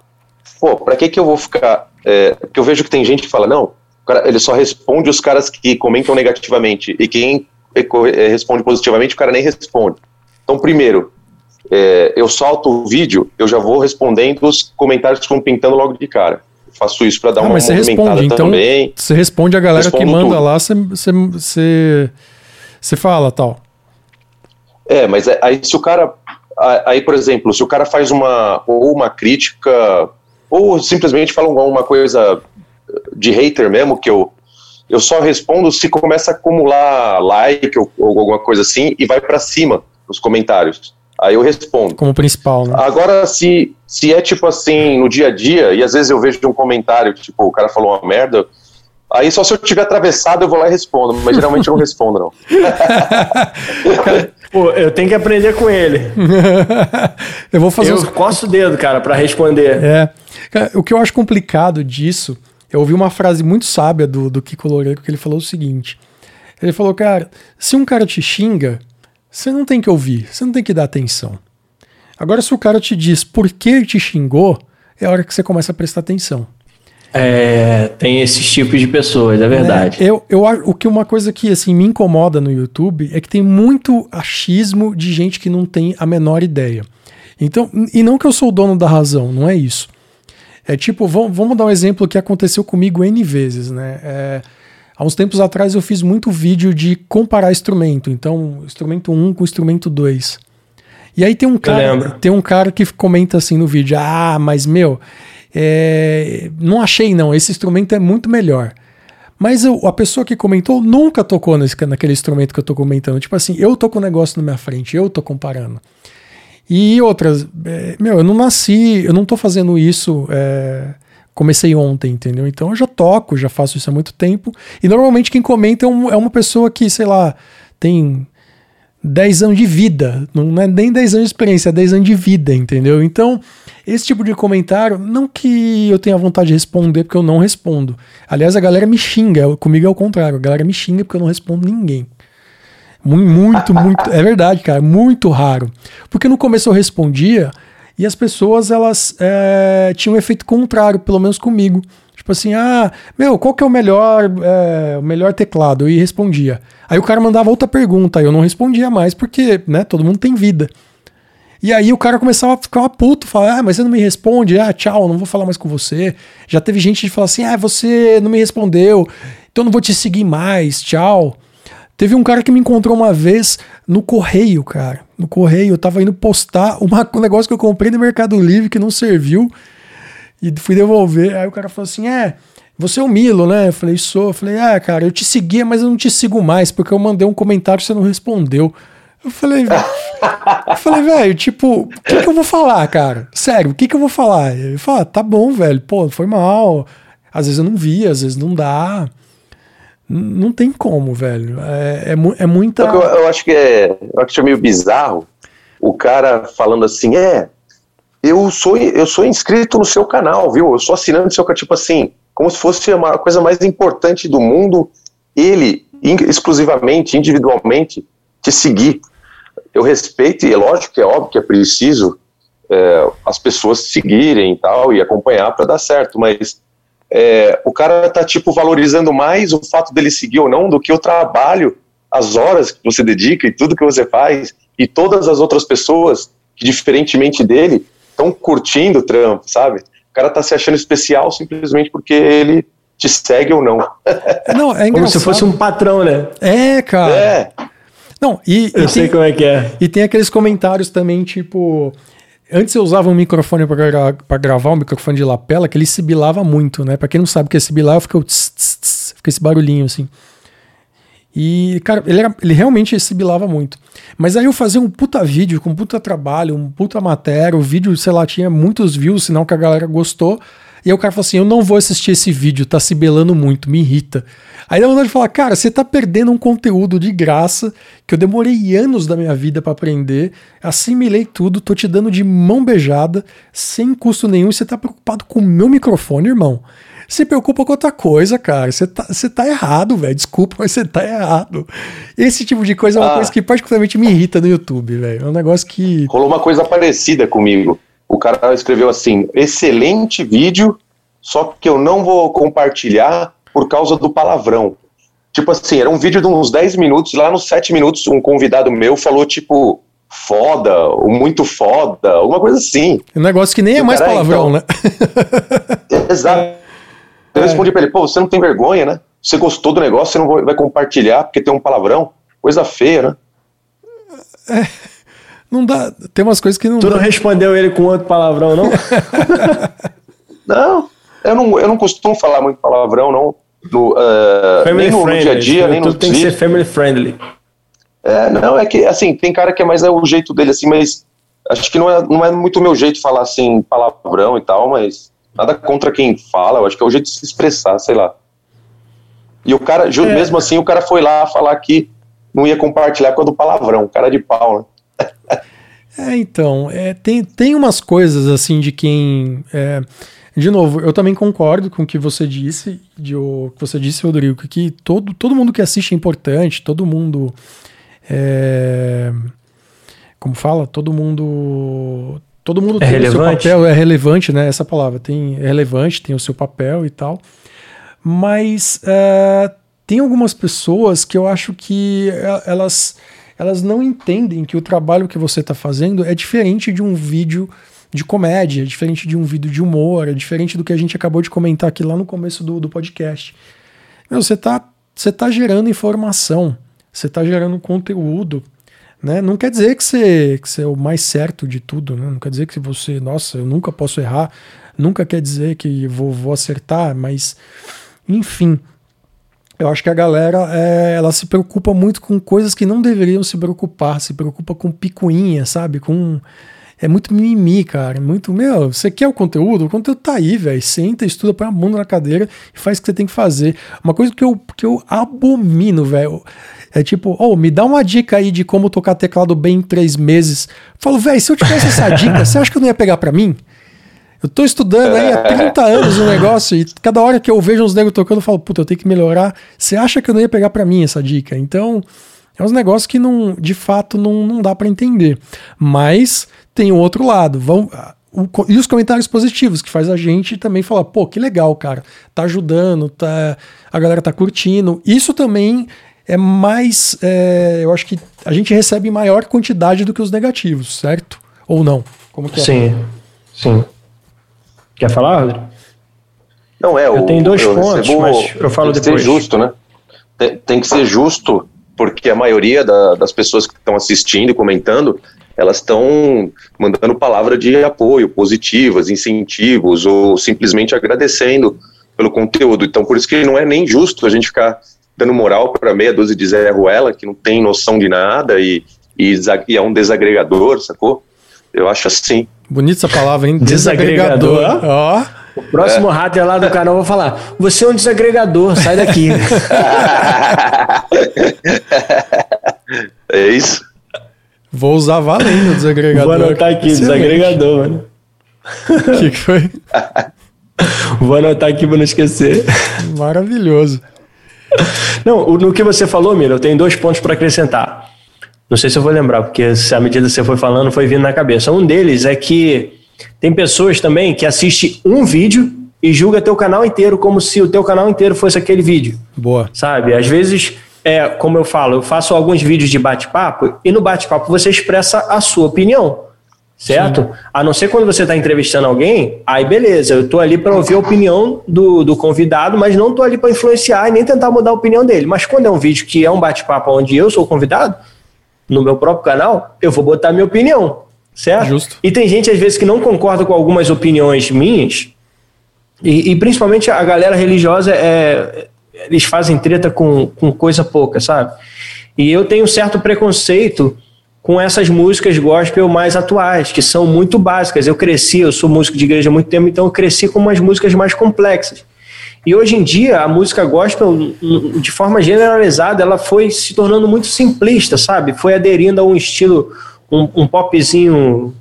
pô, pra que que eu vou ficar. É, porque eu vejo que tem gente que fala, não, cara, ele só responde os caras que comentam negativamente, e quem responde positivamente, o cara nem responde. Então, primeiro, é, eu solto o vídeo, eu já vou respondendo os comentários que estão pintando logo de cara. Eu faço isso para dar ah, uma mas você responde, então, também. Você responde a galera que manda tudo. lá, você, você, você, você fala tal. É, mas é, aí se o cara. Aí, por exemplo, se o cara faz uma ou uma crítica, ou simplesmente fala alguma coisa de hater mesmo, que eu eu só respondo se começa a acumular like ou, ou alguma coisa assim e vai para cima os comentários. Aí eu respondo. Como principal, né? Agora, se, se é tipo assim, no dia a dia, e às vezes eu vejo um comentário, tipo, o cara falou uma merda, aí só se eu tiver atravessado eu vou lá e respondo, mas geralmente eu não respondo, não. Pô, eu tenho que aprender com ele. eu vou fazer. Eu uns... coço o dedo, cara, para responder. É. o que eu acho complicado disso eu ouvi uma frase muito sábia do, do Kiko Loureiro que ele falou o seguinte: ele falou, cara, se um cara te xinga, você não tem que ouvir, você não tem que dar atenção. Agora, se o cara te diz por que ele te xingou, é a hora que você começa a prestar atenção. É, tem esses tipos de pessoas, é verdade. É, eu, eu, o que uma coisa que assim me incomoda no YouTube é que tem muito achismo de gente que não tem a menor ideia. Então, e não que eu sou o dono da razão, não é isso. É tipo, vamos, vamos dar um exemplo que aconteceu comigo N vezes, né? É, há uns tempos atrás eu fiz muito vídeo de comparar instrumento. Então, instrumento 1 com instrumento 2. E aí tem um cara, tem um cara que comenta assim no vídeo: Ah, mas meu, é, não achei não, esse instrumento é muito melhor. Mas eu, a pessoa que comentou nunca tocou nesse, naquele instrumento que eu tô comentando. Tipo assim, eu tô com o negócio na minha frente, eu tô comparando. E outras, é, meu, eu não nasci, eu não tô fazendo isso. É, comecei ontem, entendeu? Então eu já toco, já faço isso há muito tempo. E normalmente quem comenta é, um, é uma pessoa que, sei lá, tem 10 anos de vida. Não é nem 10 anos de experiência, é 10 anos de vida, entendeu? Então, esse tipo de comentário, não que eu tenha vontade de responder, porque eu não respondo. Aliás, a galera me xinga, comigo é o contrário, a galera me xinga porque eu não respondo ninguém. Muito, muito. é verdade, cara. Muito raro. Porque no começo eu respondia e as pessoas elas é, tinham um efeito contrário, pelo menos comigo. Tipo assim, ah, meu, qual que é o melhor, é, o melhor teclado? Eu respondia. Aí o cara mandava outra pergunta, eu não respondia mais, porque, né, todo mundo tem vida. E aí o cara começava a ficar puto, falar, ah, mas você não me responde, ah, tchau, não vou falar mais com você. Já teve gente de falar assim, ah, você não me respondeu, então não vou te seguir mais, tchau. Teve um cara que me encontrou uma vez no correio, cara. No correio, eu tava indo postar uma, um negócio que eu comprei no Mercado Livre que não serviu. E fui devolver. Aí o cara falou assim: É, você é o Milo, né? Eu falei, sou. Eu falei, ah, cara, eu te seguia, mas eu não te sigo mais, porque eu mandei um comentário e você não respondeu. Eu falei, eu falei, velho, tipo, o que, que eu vou falar, cara? Sério, o que, que eu vou falar? Ele falou, ah, tá bom, velho, pô, foi mal. Às vezes eu não vi, às vezes não dá. Não tem como, velho. É, é, é muita. Eu, eu, acho que é. Eu acho que é meio bizarro o cara falando assim, é. eu sou, eu sou inscrito no seu canal, viu? Eu sou assinante do seu canal, tipo assim, como se fosse a coisa mais importante do mundo, ele, exclusivamente, individualmente, te seguir. Eu respeito, e é lógico que é óbvio que é preciso é, as pessoas seguirem e tal, e acompanhar para dar certo, mas é, o cara tá, tipo, valorizando mais o fato dele seguir ou não do que o trabalho, as horas que você dedica e tudo que você faz, e todas as outras pessoas que, diferentemente dele, estão curtindo o trampo, sabe? O cara tá se achando especial simplesmente porque ele te segue ou não. Não, é engraçado. Como se fosse um patrão, né? É, cara. É. Não, e, eu e sei tem, como é que é. E tem aqueles comentários também, tipo. Antes eu usava um microfone para gravar, um microfone de lapela, que ele sibilava muito, né? Pra quem não sabe o que é sibilar, fica, tss, tss, tss, fica esse barulhinho assim. E, cara, ele, era, ele realmente sibilava muito. Mas aí eu fazia um puta vídeo com um puta trabalho, um puta matéria, o vídeo, sei lá, tinha muitos views, sinal que a galera gostou. E aí o cara falou assim: Eu não vou assistir esse vídeo, tá sibelando muito, me irrita. Aí dá vontade de falar: Cara, você tá perdendo um conteúdo de graça que eu demorei anos da minha vida para aprender, assimilei tudo, tô te dando de mão beijada, sem custo nenhum, e você tá preocupado com o meu microfone, irmão se preocupa com outra coisa, cara. Você tá, você tá errado, velho. Desculpa, mas você tá errado. Esse tipo de coisa é uma ah. coisa que particularmente me irrita no YouTube, velho. É um negócio que. Rolou uma coisa parecida comigo. O cara escreveu assim: excelente vídeo, só que eu não vou compartilhar por causa do palavrão. Tipo assim, era um vídeo de uns 10 minutos, lá nos 7 minutos, um convidado meu falou, tipo, foda, ou muito foda, alguma coisa assim. Um negócio que nem é mais palavrão, então, né? Exato. Eu respondi pra ele, pô, você não tem vergonha, né? Você gostou do negócio, você não vai compartilhar porque tem um palavrão? Coisa feia, né? É, não dá. Tem umas coisas que não. Tu dá. não respondeu ele com outro palavrão, não? não, eu não, eu não costumo falar muito palavrão, não. No, uh, nem no, no, dia a dia, nem no tem que ser family friendly. É, não, é que, assim, tem cara que é mais é o jeito dele, assim, mas acho que não é, não é muito o meu jeito de falar, assim, palavrão e tal, mas Nada contra quem fala, eu acho que é o jeito de se expressar, sei lá. E o cara, é. mesmo assim, o cara foi lá falar que não ia compartilhar com a do palavrão, cara de pau, né? É, então, é, tem, tem umas coisas assim de quem. É, de novo, eu também concordo com o que você disse, de, o que você disse, Rodrigo, que todo, todo mundo que assiste é importante, todo mundo. É, como fala? Todo mundo Todo mundo é tem relevante. o seu papel, é relevante, né? Essa palavra tem é relevante, tem o seu papel e tal. Mas é, tem algumas pessoas que eu acho que é, elas, elas não entendem que o trabalho que você está fazendo é diferente de um vídeo de comédia, é diferente de um vídeo de humor, é diferente do que a gente acabou de comentar aqui lá no começo do, do podcast. Meu, você está você tá gerando informação, você está gerando conteúdo né? Não quer dizer que você, que você é o mais certo de tudo, né? não quer dizer que você, nossa, eu nunca posso errar, nunca quer dizer que vou, vou acertar, mas enfim, eu acho que a galera é, ela se preocupa muito com coisas que não deveriam se preocupar, se preocupa com picuinha, sabe? Com é muito mimimi, cara. Muito, meu, você quer o conteúdo? O conteúdo tá aí, velho. Senta, estuda, põe a mão na cadeira e faz o que você tem que fazer. Uma coisa que eu, que eu abomino, velho. É tipo, oh, me dá uma dica aí de como tocar teclado bem em três meses. falo, velho, se eu tivesse essa dica, você acha que eu não ia pegar para mim? Eu tô estudando aí há 30 anos o negócio e cada hora que eu vejo uns negros tocando, eu falo, puta, eu tenho que melhorar. Você acha que eu não ia pegar para mim essa dica? Então, é uns negócios que não, de fato não, não dá para entender. Mas tem o outro lado. Vão, o, e os comentários positivos, que faz a gente também falar, pô, que legal, cara. Tá ajudando, tá, a galera tá curtindo. Isso também é mais. É, eu acho que a gente recebe maior quantidade do que os negativos, certo? Ou não? Como que é? Sim, sim. Quer falar, Rodrigo? Não, é. Eu o, tenho dois eu pontos, recebo, mas eu falo tem depois. Tem que ser justo, né? Tem, tem que ser justo, porque a maioria da, das pessoas que estão assistindo e comentando, elas estão mandando palavra de apoio, positivas, incentivos, ou simplesmente agradecendo pelo conteúdo. Então, por isso que não é nem justo a gente ficar dando moral para meia dúzia de Zé Ruela, que não tem noção de nada e, e, e é um desagregador, sacou? Eu acho assim. Bonita essa palavra, hein? Desagregador. Ó. O próximo é. rato lá do canal eu vou falar: Você é um desagregador, sai daqui. é isso. Vou usar valendo o desagregador. Vou anotar aqui, Excelente. desagregador, mano. O que, que foi? Vou anotar aqui para não esquecer. Maravilhoso. Não, no que você falou, Mira, eu tenho dois pontos para acrescentar. Não sei se eu vou lembrar, porque se à medida que você foi falando, foi vindo na cabeça. Um deles é que tem pessoas também que assistem um vídeo e julga teu canal inteiro como se o teu canal inteiro fosse aquele vídeo. Boa. Sabe? Às vezes, é, como eu falo, eu faço alguns vídeos de bate-papo e no bate-papo você expressa a sua opinião. Certo? Sim. A não ser quando você está entrevistando alguém, aí beleza, eu estou ali para ouvir a opinião do, do convidado, mas não estou ali para influenciar e nem tentar mudar a opinião dele. Mas quando é um vídeo que é um bate-papo onde eu sou convidado, no meu próprio canal, eu vou botar minha opinião, certo? Justo. E tem gente, às vezes, que não concorda com algumas opiniões minhas, e, e principalmente a galera religiosa, é, eles fazem treta com, com coisa pouca, sabe? E eu tenho um certo preconceito com essas músicas gospel mais atuais, que são muito básicas. Eu cresci, eu sou músico de igreja há muito tempo, então eu cresci com umas músicas mais complexas. E hoje em dia, a música gospel, de forma generalizada, ela foi se tornando muito simplista, sabe? Foi aderindo a um estilo, um, um popzinho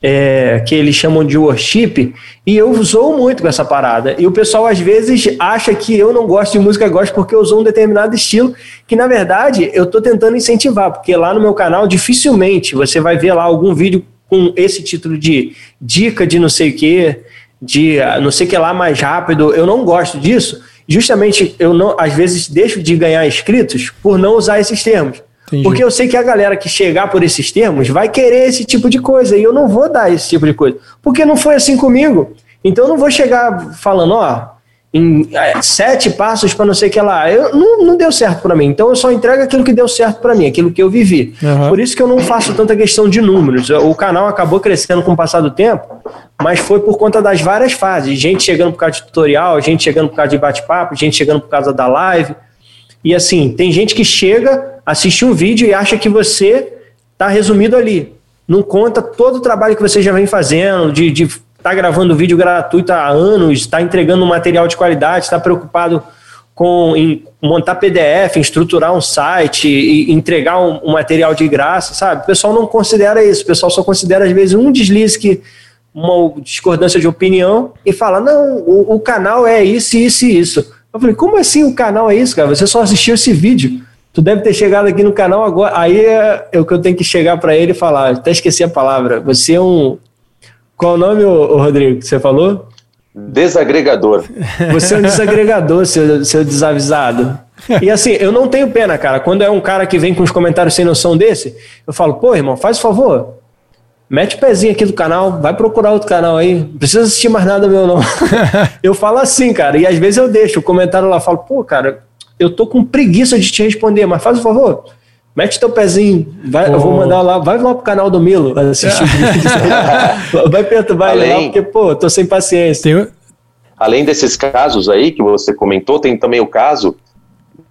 é, que eles chamam de worship, e eu usou muito com essa parada. E o pessoal às vezes acha que eu não gosto de música gospel porque eu usou um determinado estilo, que na verdade eu estou tentando incentivar, porque lá no meu canal dificilmente você vai ver lá algum vídeo com esse título de dica de não sei o que, de ah, não sei o que lá mais rápido, eu não gosto disso. Justamente eu não, às vezes deixo de ganhar inscritos por não usar esses termos. Entendi. Porque eu sei que a galera que chegar por esses termos vai querer esse tipo de coisa e eu não vou dar esse tipo de coisa. Porque não foi assim comigo. Então eu não vou chegar falando, ó, em é, sete passos para não sei o que lá. Eu, não, não deu certo para mim. Então eu só entrego aquilo que deu certo para mim, aquilo que eu vivi. Uhum. Por isso que eu não faço tanta questão de números. O canal acabou crescendo com o passar do tempo, mas foi por conta das várias fases. Gente chegando por causa de tutorial, gente chegando por causa de bate-papo, gente chegando por causa da live. E assim, tem gente que chega, assiste um vídeo e acha que você está resumido ali. Não conta todo o trabalho que você já vem fazendo, de, de está gravando vídeo gratuito há anos, está entregando material de qualidade, está preocupado com montar PDF, estruturar um site e entregar um, um, material de graça, sabe? O pessoal não considera isso, o pessoal só considera às vezes um deslize que uma discordância de opinião e fala, não, o, o canal é isso, isso e isso. Eu falei, como assim o canal é isso, cara? Você só assistiu esse vídeo. Tu deve ter chegado aqui no canal agora. Aí é, é o que eu tenho que chegar para ele e falar. Até esqueci a palavra. Você é um qual o nome, ô, ô Rodrigo, que você falou? Desagregador. Você é um desagregador, seu, seu desavisado. E assim, eu não tenho pena, cara. Quando é um cara que vem com os comentários sem noção desse, eu falo, pô, irmão, faz o favor. Mete o pezinho aqui do canal, vai procurar outro canal aí. Não precisa assistir mais nada meu, não. eu falo assim, cara. E às vezes eu deixo o comentário lá, falo, pô, cara, eu tô com preguiça de te responder, mas faz o favor mete teu pezinho, vai, oh. eu vou mandar lá, vai lá pro canal do Milo assistir Vai perturbar Além... ele lá, porque, pô, tô sem paciência. Tem... Além desses casos aí que você comentou, tem também o caso,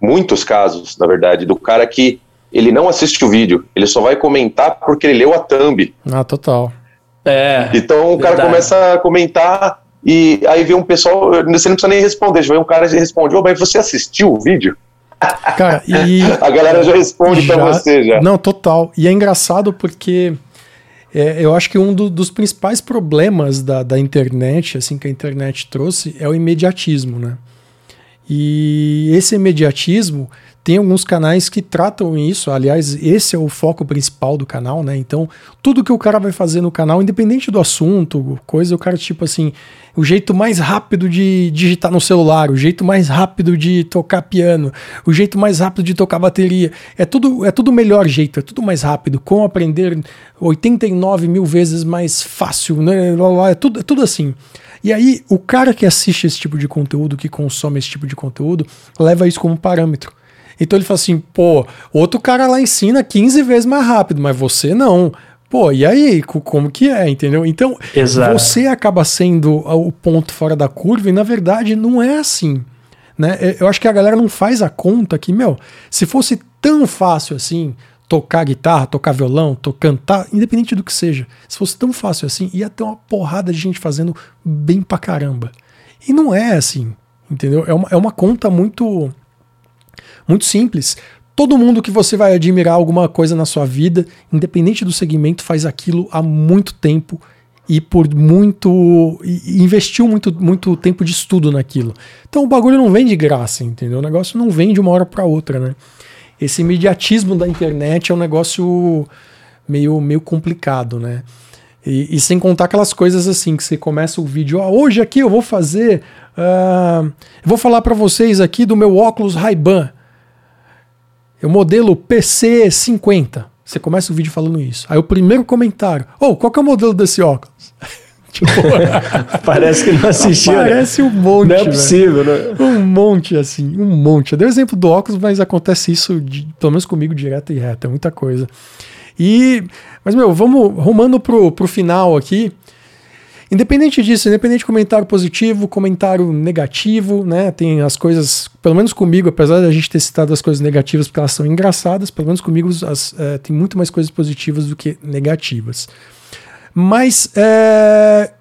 muitos casos, na verdade, do cara que ele não assiste o vídeo, ele só vai comentar porque ele leu a thumb. Ah, total. É. Então o cara começa a comentar e aí vê um pessoal, você não precisa nem responder, vê um cara e responde, ô, oh, mas você assistiu o vídeo? Cara, e. A galera já responde já, pra você já. Não, total. E é engraçado porque é, eu acho que um do, dos principais problemas da, da internet, assim, que a internet trouxe, é o imediatismo, né? E esse imediatismo tem alguns canais que tratam isso. Aliás, esse é o foco principal do canal, né? Então, tudo que o cara vai fazer no canal, independente do assunto, coisa, o cara, tipo assim, o jeito mais rápido de digitar no celular, o jeito mais rápido de tocar piano, o jeito mais rápido de tocar bateria. É tudo, é tudo melhor jeito, é tudo mais rápido. Como aprender 89 mil vezes mais fácil, né? É tudo, é tudo assim. E aí, o cara que assiste esse tipo de conteúdo, que consome esse tipo de conteúdo, leva isso como parâmetro. Então ele fala assim, pô, outro cara lá ensina 15 vezes mais rápido, mas você não. Pô, e aí, como que é, entendeu? Então, Exato. você acaba sendo o ponto fora da curva e na verdade não é assim. Né? Eu acho que a galera não faz a conta que, meu, se fosse tão fácil assim, tocar guitarra, tocar violão, to cantar, independente do que seja, se fosse tão fácil assim, ia ter uma porrada de gente fazendo bem pra caramba. E não é assim, entendeu? É uma, é uma conta muito muito simples. Todo mundo que você vai admirar alguma coisa na sua vida, independente do segmento, faz aquilo há muito tempo e por muito. Investiu muito, muito tempo de estudo naquilo. Então o bagulho não vem de graça, entendeu? O negócio não vem de uma hora para outra, né? Esse imediatismo da internet é um negócio meio, meio complicado, né? E, e sem contar aquelas coisas assim que você começa o vídeo, ah, hoje aqui eu vou fazer. Uh, vou falar para vocês aqui do meu óculos Ray-Ban. É o modelo PC50. Você começa o vídeo falando isso. Aí o primeiro comentário: Ô, oh, qual que é o modelo desse óculos? tipo, parece que não assistiu. Né? Parece um monte. Não é possível, né? Um monte, assim, um monte. Eu dei o exemplo do óculos, mas acontece isso, de, pelo menos comigo, direto e reto. É muita coisa. E. Mas, meu, vamos rumando pro, pro final aqui. Independente disso, independente de comentário positivo, comentário negativo, né? Tem as coisas, pelo menos comigo, apesar da gente ter citado as coisas negativas porque elas são engraçadas, pelo menos comigo as, é, tem muito mais coisas positivas do que negativas. Mas, é,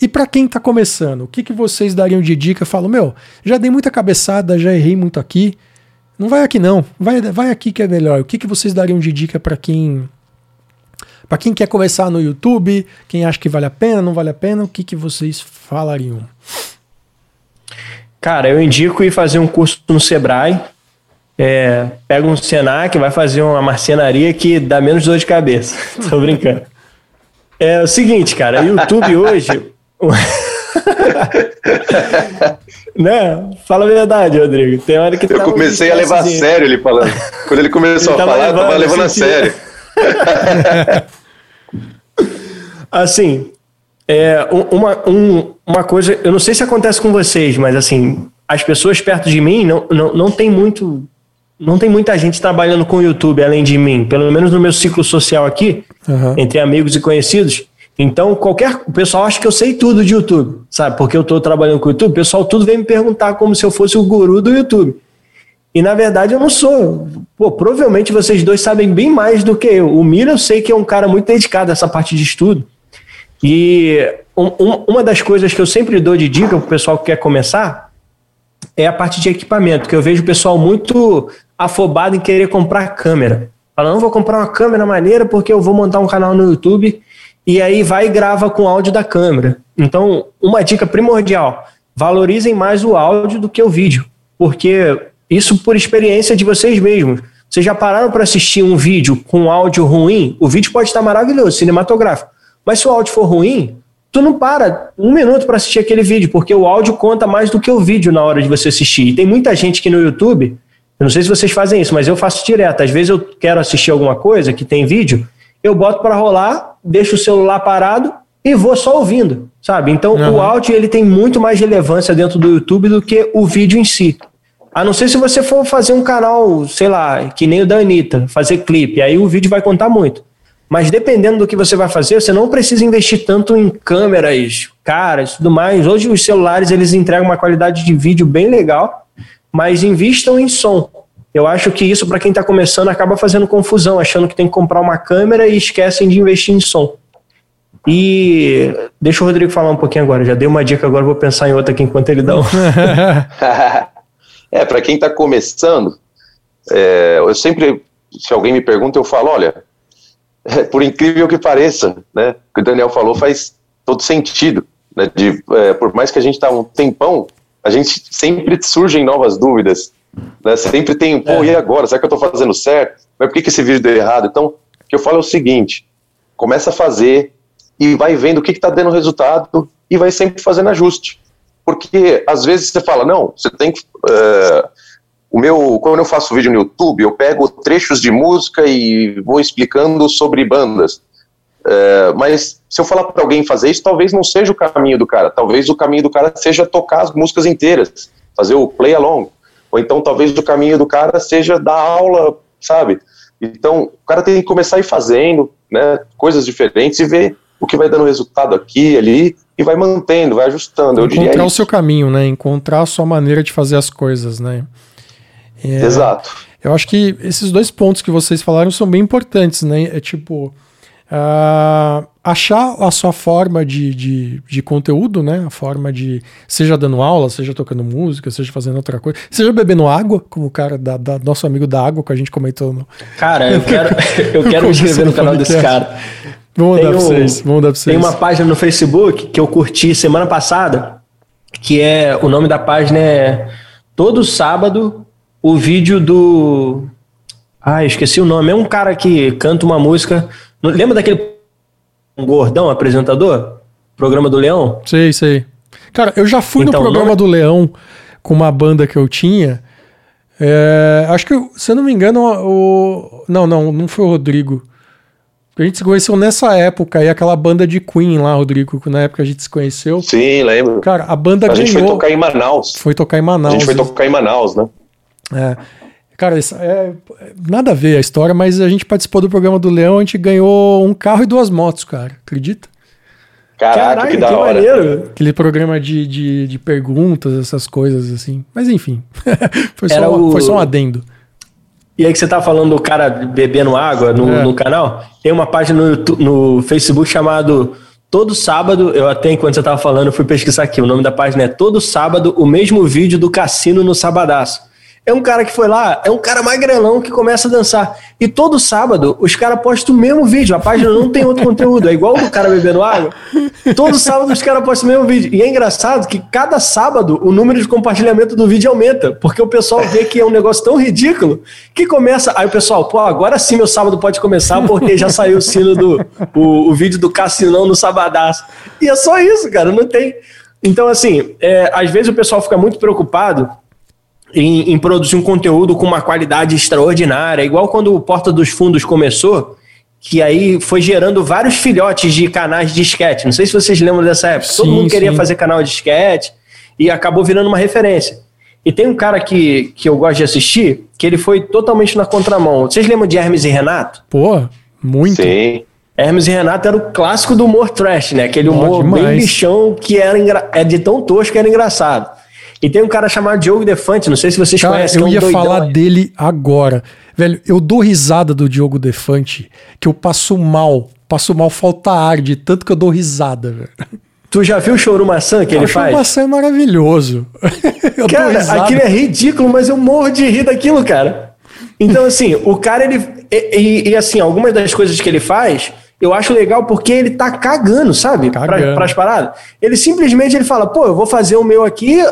e para quem está começando, o que, que vocês dariam de dica? Eu falo, meu, já dei muita cabeçada, já errei muito aqui. Não vai aqui não, vai, vai aqui que é melhor. O que, que vocês dariam de dica para quem para quem quer começar no YouTube, quem acha que vale a pena, não vale a pena, o que, que vocês falariam? Cara, eu indico ir fazer um curso no Sebrae. É, pega um Senac, vai fazer uma marcenaria que dá menos dor de cabeça. Tô brincando. É o seguinte, cara, YouTube hoje. né? Fala a verdade, Rodrigo. Tem hora que Eu comecei a levar a sério ele falando. Quando ele começou ele a falar, levando, eu tava levando a sério. Assim, é, uma, um, uma coisa, eu não sei se acontece com vocês, mas assim, as pessoas perto de mim não, não, não tem muito. Não tem muita gente trabalhando com o YouTube além de mim, pelo menos no meu ciclo social aqui, uhum. entre amigos e conhecidos. Então, qualquer. O pessoal acha que eu sei tudo de YouTube, sabe? Porque eu estou trabalhando com o YouTube, o pessoal tudo vem me perguntar como se eu fosse o guru do YouTube. E na verdade eu não sou. Pô, provavelmente vocês dois sabem bem mais do que eu. O Mira eu sei que é um cara muito dedicado a essa parte de estudo. E um, um, uma das coisas que eu sempre dou de dica para o pessoal que quer começar é a parte de equipamento, que eu vejo o pessoal muito afobado em querer comprar câmera. Fala, não vou comprar uma câmera maneira porque eu vou montar um canal no YouTube e aí vai e grava com áudio da câmera. Então, uma dica primordial: valorizem mais o áudio do que o vídeo, porque isso por experiência de vocês mesmos. Vocês já pararam para assistir um vídeo com áudio ruim? O vídeo pode estar maravilhoso, cinematográfico. Mas se o áudio for ruim, tu não para um minuto para assistir aquele vídeo, porque o áudio conta mais do que o vídeo na hora de você assistir. E tem muita gente que no YouTube, eu não sei se vocês fazem isso, mas eu faço direto. Às vezes eu quero assistir alguma coisa que tem vídeo, eu boto para rolar, deixo o celular parado e vou só ouvindo, sabe? Então uhum. o áudio ele tem muito mais relevância dentro do YouTube do que o vídeo em si. A não ser se você for fazer um canal, sei lá, que nem o da Anitta, fazer clipe, aí o vídeo vai contar muito. Mas dependendo do que você vai fazer, você não precisa investir tanto em câmeras caras tudo mais. Hoje os celulares eles entregam uma qualidade de vídeo bem legal, mas invistam em som. Eu acho que isso, para quem está começando, acaba fazendo confusão, achando que tem que comprar uma câmera e esquecem de investir em som. E deixa o Rodrigo falar um pouquinho agora. Já dei uma dica, agora vou pensar em outra aqui enquanto ele dá um. é, para quem está começando, é, eu sempre, se alguém me pergunta, eu falo: olha, por incrível que pareça, né, o que o Daniel falou faz todo sentido. Né, de, é, por mais que a gente está um tempão, a gente sempre surgem novas dúvidas. Né, sempre tem, pô, é. e agora? Será que eu estou fazendo certo? Mas por que, que esse vídeo deu errado? Então, o que eu falo é o seguinte: começa a fazer e vai vendo o que está dando resultado e vai sempre fazendo ajuste. Porque às vezes você fala, não, você tem que. Uh, o meu, quando eu faço vídeo no YouTube, eu pego trechos de música e vou explicando sobre bandas. É, mas se eu falar para alguém fazer isso, talvez não seja o caminho do cara. Talvez o caminho do cara seja tocar as músicas inteiras, fazer o play along. Ou então talvez o caminho do cara seja dar aula, sabe? Então o cara tem que começar a ir fazendo, né, coisas diferentes e ver o que vai dando resultado aqui, ali e vai mantendo, vai ajustando. Eu Encontrar o seu caminho, né? Encontrar a sua maneira de fazer as coisas, né? É, Exato. Eu acho que esses dois pontos que vocês falaram são bem importantes, né? É tipo. Uh, achar a sua forma de, de, de, conteúdo, né? A forma de. Seja dando aula, seja tocando música, seja fazendo outra coisa, seja bebendo água, como o cara da, da nosso amigo da água que a gente comentou no. Cara, eu quero, eu quero me inscrever no canal desse cara. Vamos mandar pra vocês. Vamos mandar pra vocês. Tem uma página no Facebook que eu curti semana passada, que é. O nome da página é Todo Sábado, o vídeo do. Ah, esqueci o nome. É um cara que canta uma música. Lembra daquele gordão apresentador? Programa do Leão? Sei, sei. Cara, eu já fui então, no programa nome... do Leão com uma banda que eu tinha. É, acho que, se eu não me engano, o. Não, não, não foi o Rodrigo. A gente se conheceu nessa época aí, aquela banda de Queen lá, Rodrigo, na época a gente se conheceu. Sim, lembro. Cara, a banda a ganhou. A gente foi tocar em Manaus. Foi tocar em Manaus. A gente foi tocar em Manaus, né? É. Cara, isso é, nada a ver a história, mas a gente participou do programa do Leão, a gente ganhou um carro e duas motos, cara. Acredita? Caraca, Caraca que da que hora. Maneiro. Aquele programa de, de, de, perguntas, essas coisas assim. Mas enfim, foi, só, o... foi só um adendo. E aí que você tá falando do cara bebendo água no, é. no canal, tem uma página no, YouTube, no Facebook chamado Todo Sábado, eu até enquanto você tava falando, fui pesquisar aqui, o nome da página é Todo Sábado, o mesmo vídeo do cassino no Sabadaço. É um cara que foi lá, é um cara magrelão que começa a dançar. E todo sábado os caras postam o mesmo vídeo. A página não tem outro conteúdo. É igual o cara bebendo água. Todo sábado os caras postam o mesmo vídeo. E é engraçado que cada sábado o número de compartilhamento do vídeo aumenta. Porque o pessoal vê que é um negócio tão ridículo que começa. Aí o pessoal, pô, agora sim meu sábado pode começar porque já saiu o sino do. O, o vídeo do Cassinão no Sabadaço. E é só isso, cara. Não tem. Então, assim, é, às vezes o pessoal fica muito preocupado em, em, produzir um conteúdo com uma qualidade extraordinária, igual quando o Porta dos Fundos começou, que aí foi gerando vários filhotes de canais de sketch. Não sei se vocês lembram dessa época. Sim, Todo mundo queria sim. fazer canal de sketch e acabou virando uma referência. E tem um cara que, que eu gosto de assistir, que ele foi totalmente na contramão. Vocês lembram de Hermes e Renato? Pô, muito. Sim. Hermes e Renato era o clássico do humor trash, né? Aquele humor bem bichão que era engra... é de tão tosco que era engraçado. E tem um cara chamado Diogo Defante, não sei se vocês cara, conhecem. Eu é um ia doidão, falar dele agora. Velho, eu dou risada do Diogo Defante, que eu passo mal. Passo mal, falta ar de tanto que eu dou risada, velho. Tu já viu o Choro Maçã que ele faz? O Choro Maçã é maravilhoso. eu cara, aquilo é ridículo, mas eu morro de rir daquilo, cara. Então, assim, o cara, ele. E, e, e, assim, algumas das coisas que ele faz, eu acho legal porque ele tá cagando, sabe? Cagando. Pra, pras paradas. Ele simplesmente ele fala, pô, eu vou fazer o meu aqui,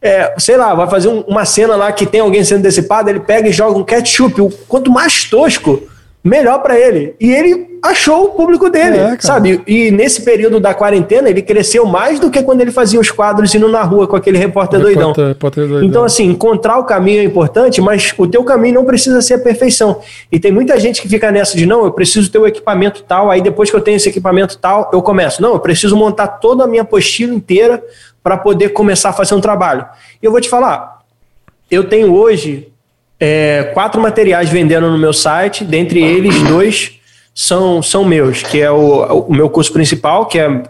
é, sei lá, vai fazer um, uma cena lá que tem alguém sendo decipado, ele pega e joga um ketchup. O quanto mais tosco, melhor para ele. E ele achou o público dele, é, sabe? E nesse período da quarentena, ele cresceu mais do que quando ele fazia os quadros indo na rua com aquele repórter, doidão. repórter doidão. Então, assim, encontrar o caminho é importante, mas o teu caminho não precisa ser a perfeição. E tem muita gente que fica nessa de, não, eu preciso ter o equipamento tal, aí depois que eu tenho esse equipamento tal, eu começo. Não, eu preciso montar toda a minha apostila inteira para poder começar a fazer um trabalho. E eu vou te falar, eu tenho hoje é, quatro materiais vendendo no meu site, dentre eles dois são, são meus, que é o, o meu curso principal, que é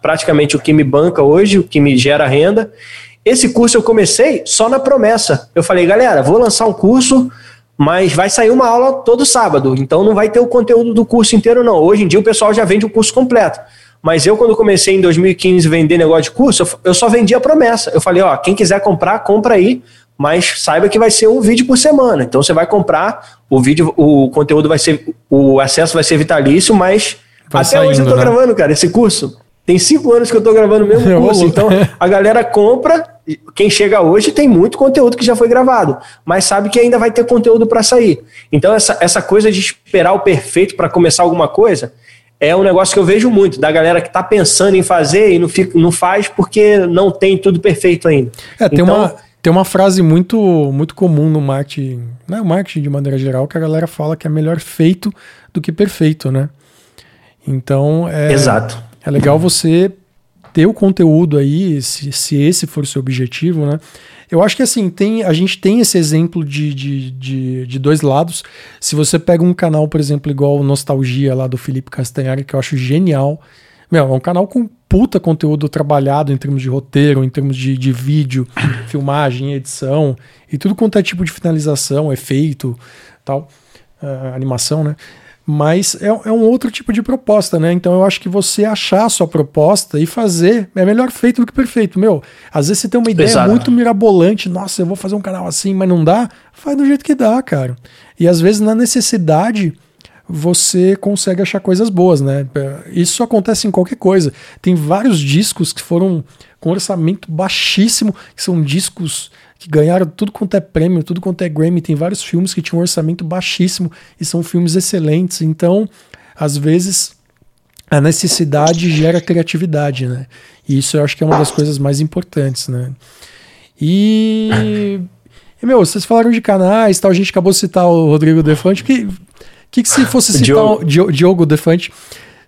praticamente o que me banca hoje, o que me gera renda. Esse curso eu comecei só na promessa. Eu falei, galera, vou lançar um curso, mas vai sair uma aula todo sábado, então não vai ter o conteúdo do curso inteiro, não. Hoje em dia o pessoal já vende o curso completo. Mas eu, quando comecei em 2015 vender negócio de curso, eu só vendia promessa. Eu falei, ó, quem quiser comprar, compra aí, mas saiba que vai ser um vídeo por semana. Então você vai comprar, o vídeo, o conteúdo vai ser, o acesso vai ser vitalício, mas vai até saindo, hoje eu tô né? gravando, cara, esse curso. Tem cinco anos que eu tô gravando o mesmo curso. Então a galera compra, quem chega hoje tem muito conteúdo que já foi gravado, mas sabe que ainda vai ter conteúdo para sair. Então essa, essa coisa de esperar o perfeito para começar alguma coisa, é um negócio que eu vejo muito, da galera que está pensando em fazer e não, fica, não faz porque não tem tudo perfeito ainda. É, tem, então, uma, tem uma frase muito, muito comum no marketing, né, o marketing de maneira geral, que a galera fala que é melhor feito do que perfeito, né? Então, é, Exato. é legal você ter o conteúdo aí, se, se esse for o seu objetivo, né? Eu acho que assim, tem, a gente tem esse exemplo de, de, de, de, dois lados. Se você pega um canal, por exemplo, igual Nostalgia lá do Felipe Castanhari, que eu acho genial. Meu, é um canal com puta conteúdo trabalhado em termos de roteiro, em termos de, de vídeo, filmagem, edição e tudo quanto é tipo de finalização, efeito, tal, uh, animação, né? Mas é, é, um outro tipo de proposta, né? Então eu acho que você achar a sua proposta e fazer é melhor feito do que perfeito. Meu, às vezes você tem uma ideia Exato. muito mirabolante, nossa, eu vou fazer um canal assim, mas não dá, faz do jeito que dá, cara. E às vezes na necessidade você consegue achar coisas boas, né? Isso acontece em qualquer coisa. Tem vários discos que foram com orçamento baixíssimo, que são discos que ganharam tudo quanto é prêmio, tudo quanto é Grammy. Tem vários filmes que tinham um orçamento baixíssimo e são filmes excelentes. Então, às vezes, a necessidade gera criatividade, né? E isso eu acho que é uma das coisas mais importantes, né? E, e meu, vocês falaram de canais, tal, a gente acabou de citar o Rodrigo Defante, que que, que se fosse citar Diogo, o, Diogo Defante,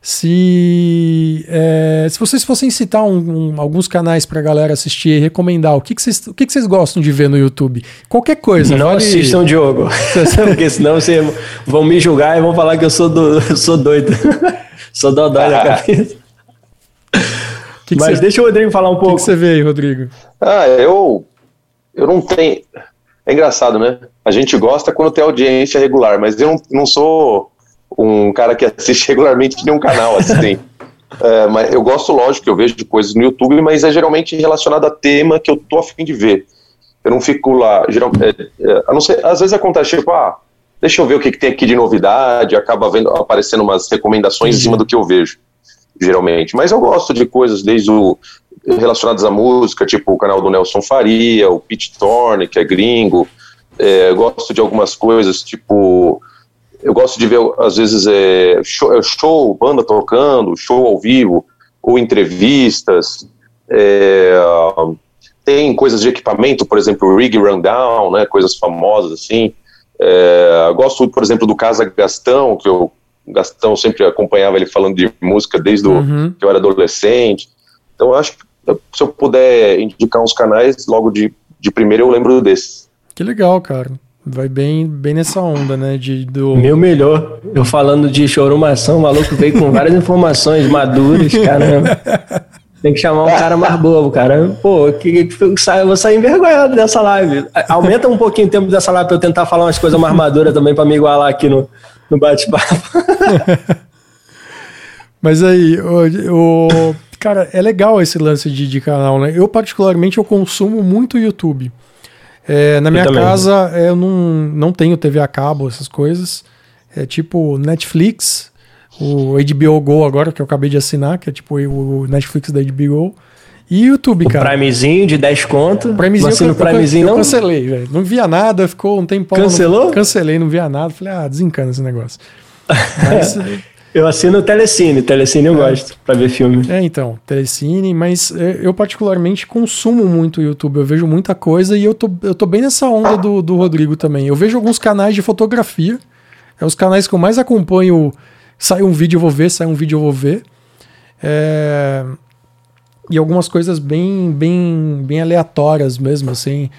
se, é, se vocês fossem citar um, um, alguns canais para a galera assistir e recomendar, o que, que, vocês, o que, que vocês gostam de ver no YouTube? Qualquer coisa. Não vale... assistam Diogo, porque senão vocês vão me julgar e vão falar que eu sou, do, eu sou doido. sou dodói da cabeça. Que que Mas deixa o Rodrigo falar um pouco. O que, você vê aí, Rodrigo? Ah, eu, eu não tenho. É engraçado, né? A gente gosta quando tem audiência regular, mas eu não, não sou um cara que assiste regularmente nenhum canal, assim. é, mas eu gosto, lógico, eu vejo coisas no YouTube, mas é geralmente relacionado a tema que eu tô afim de ver. Eu não fico lá, geral, é, é, a não ser, às vezes acontece, tipo, ah, deixa eu ver o que, que tem aqui de novidade, acaba vendo, aparecendo umas recomendações em cima do que eu vejo, geralmente. Mas eu gosto de coisas desde o relacionadas à música, tipo o canal do Nelson Faria, o Pete Thorne, que é gringo. É, gosto de algumas coisas, tipo. Eu gosto de ver, às vezes, é, show, é show, banda tocando, show ao vivo, ou entrevistas. É, tem coisas de equipamento, por exemplo, Rig Rundown, né, coisas famosas assim. É, gosto, por exemplo, do Casa Gastão, que eu Gastão sempre acompanhava ele falando de música desde uhum. que eu era adolescente. Então, acho que se eu puder indicar uns canais, logo de, de primeiro eu lembro desses. Que legal, cara. Vai bem, bem nessa onda, né? De, do... Meu melhor. Eu falando de chorumação, o maluco veio com várias informações maduras, caramba. Tem que chamar um cara mais bobo, cara. Pô, que, que, eu vou sair envergonhado dessa live. Aumenta um pouquinho o tempo dessa live pra eu tentar falar umas coisas mais maduras também pra me igualar aqui no, no bate-papo. Mas aí, o, o, Cara, é legal esse lance de, de canal, né? Eu, particularmente, eu consumo muito YouTube. É, na minha casa, é, eu não, não tenho TV a cabo, essas coisas. É tipo Netflix, o HBO Go agora, que eu acabei de assinar, que é tipo o Netflix da HBO. E YouTube, o cara. Primezinho de 10 conto. Primezinho, eu, eu, Primezinho eu, eu, não? cancelei, velho. Não via nada, ficou um tempão. Cancelou? Não, cancelei, não via nada. Falei, ah, desencana esse negócio. Mas, eu assino o Telecine, Telecine eu é. gosto para ver filme. É, então, Telecine, mas é, eu particularmente consumo muito o YouTube, eu vejo muita coisa e eu tô, eu tô bem nessa onda do, do Rodrigo também. Eu vejo alguns canais de fotografia, é os canais que eu mais acompanho, sai um vídeo eu vou ver, sai um vídeo eu vou ver. É, e algumas coisas bem, bem, bem aleatórias mesmo, assim.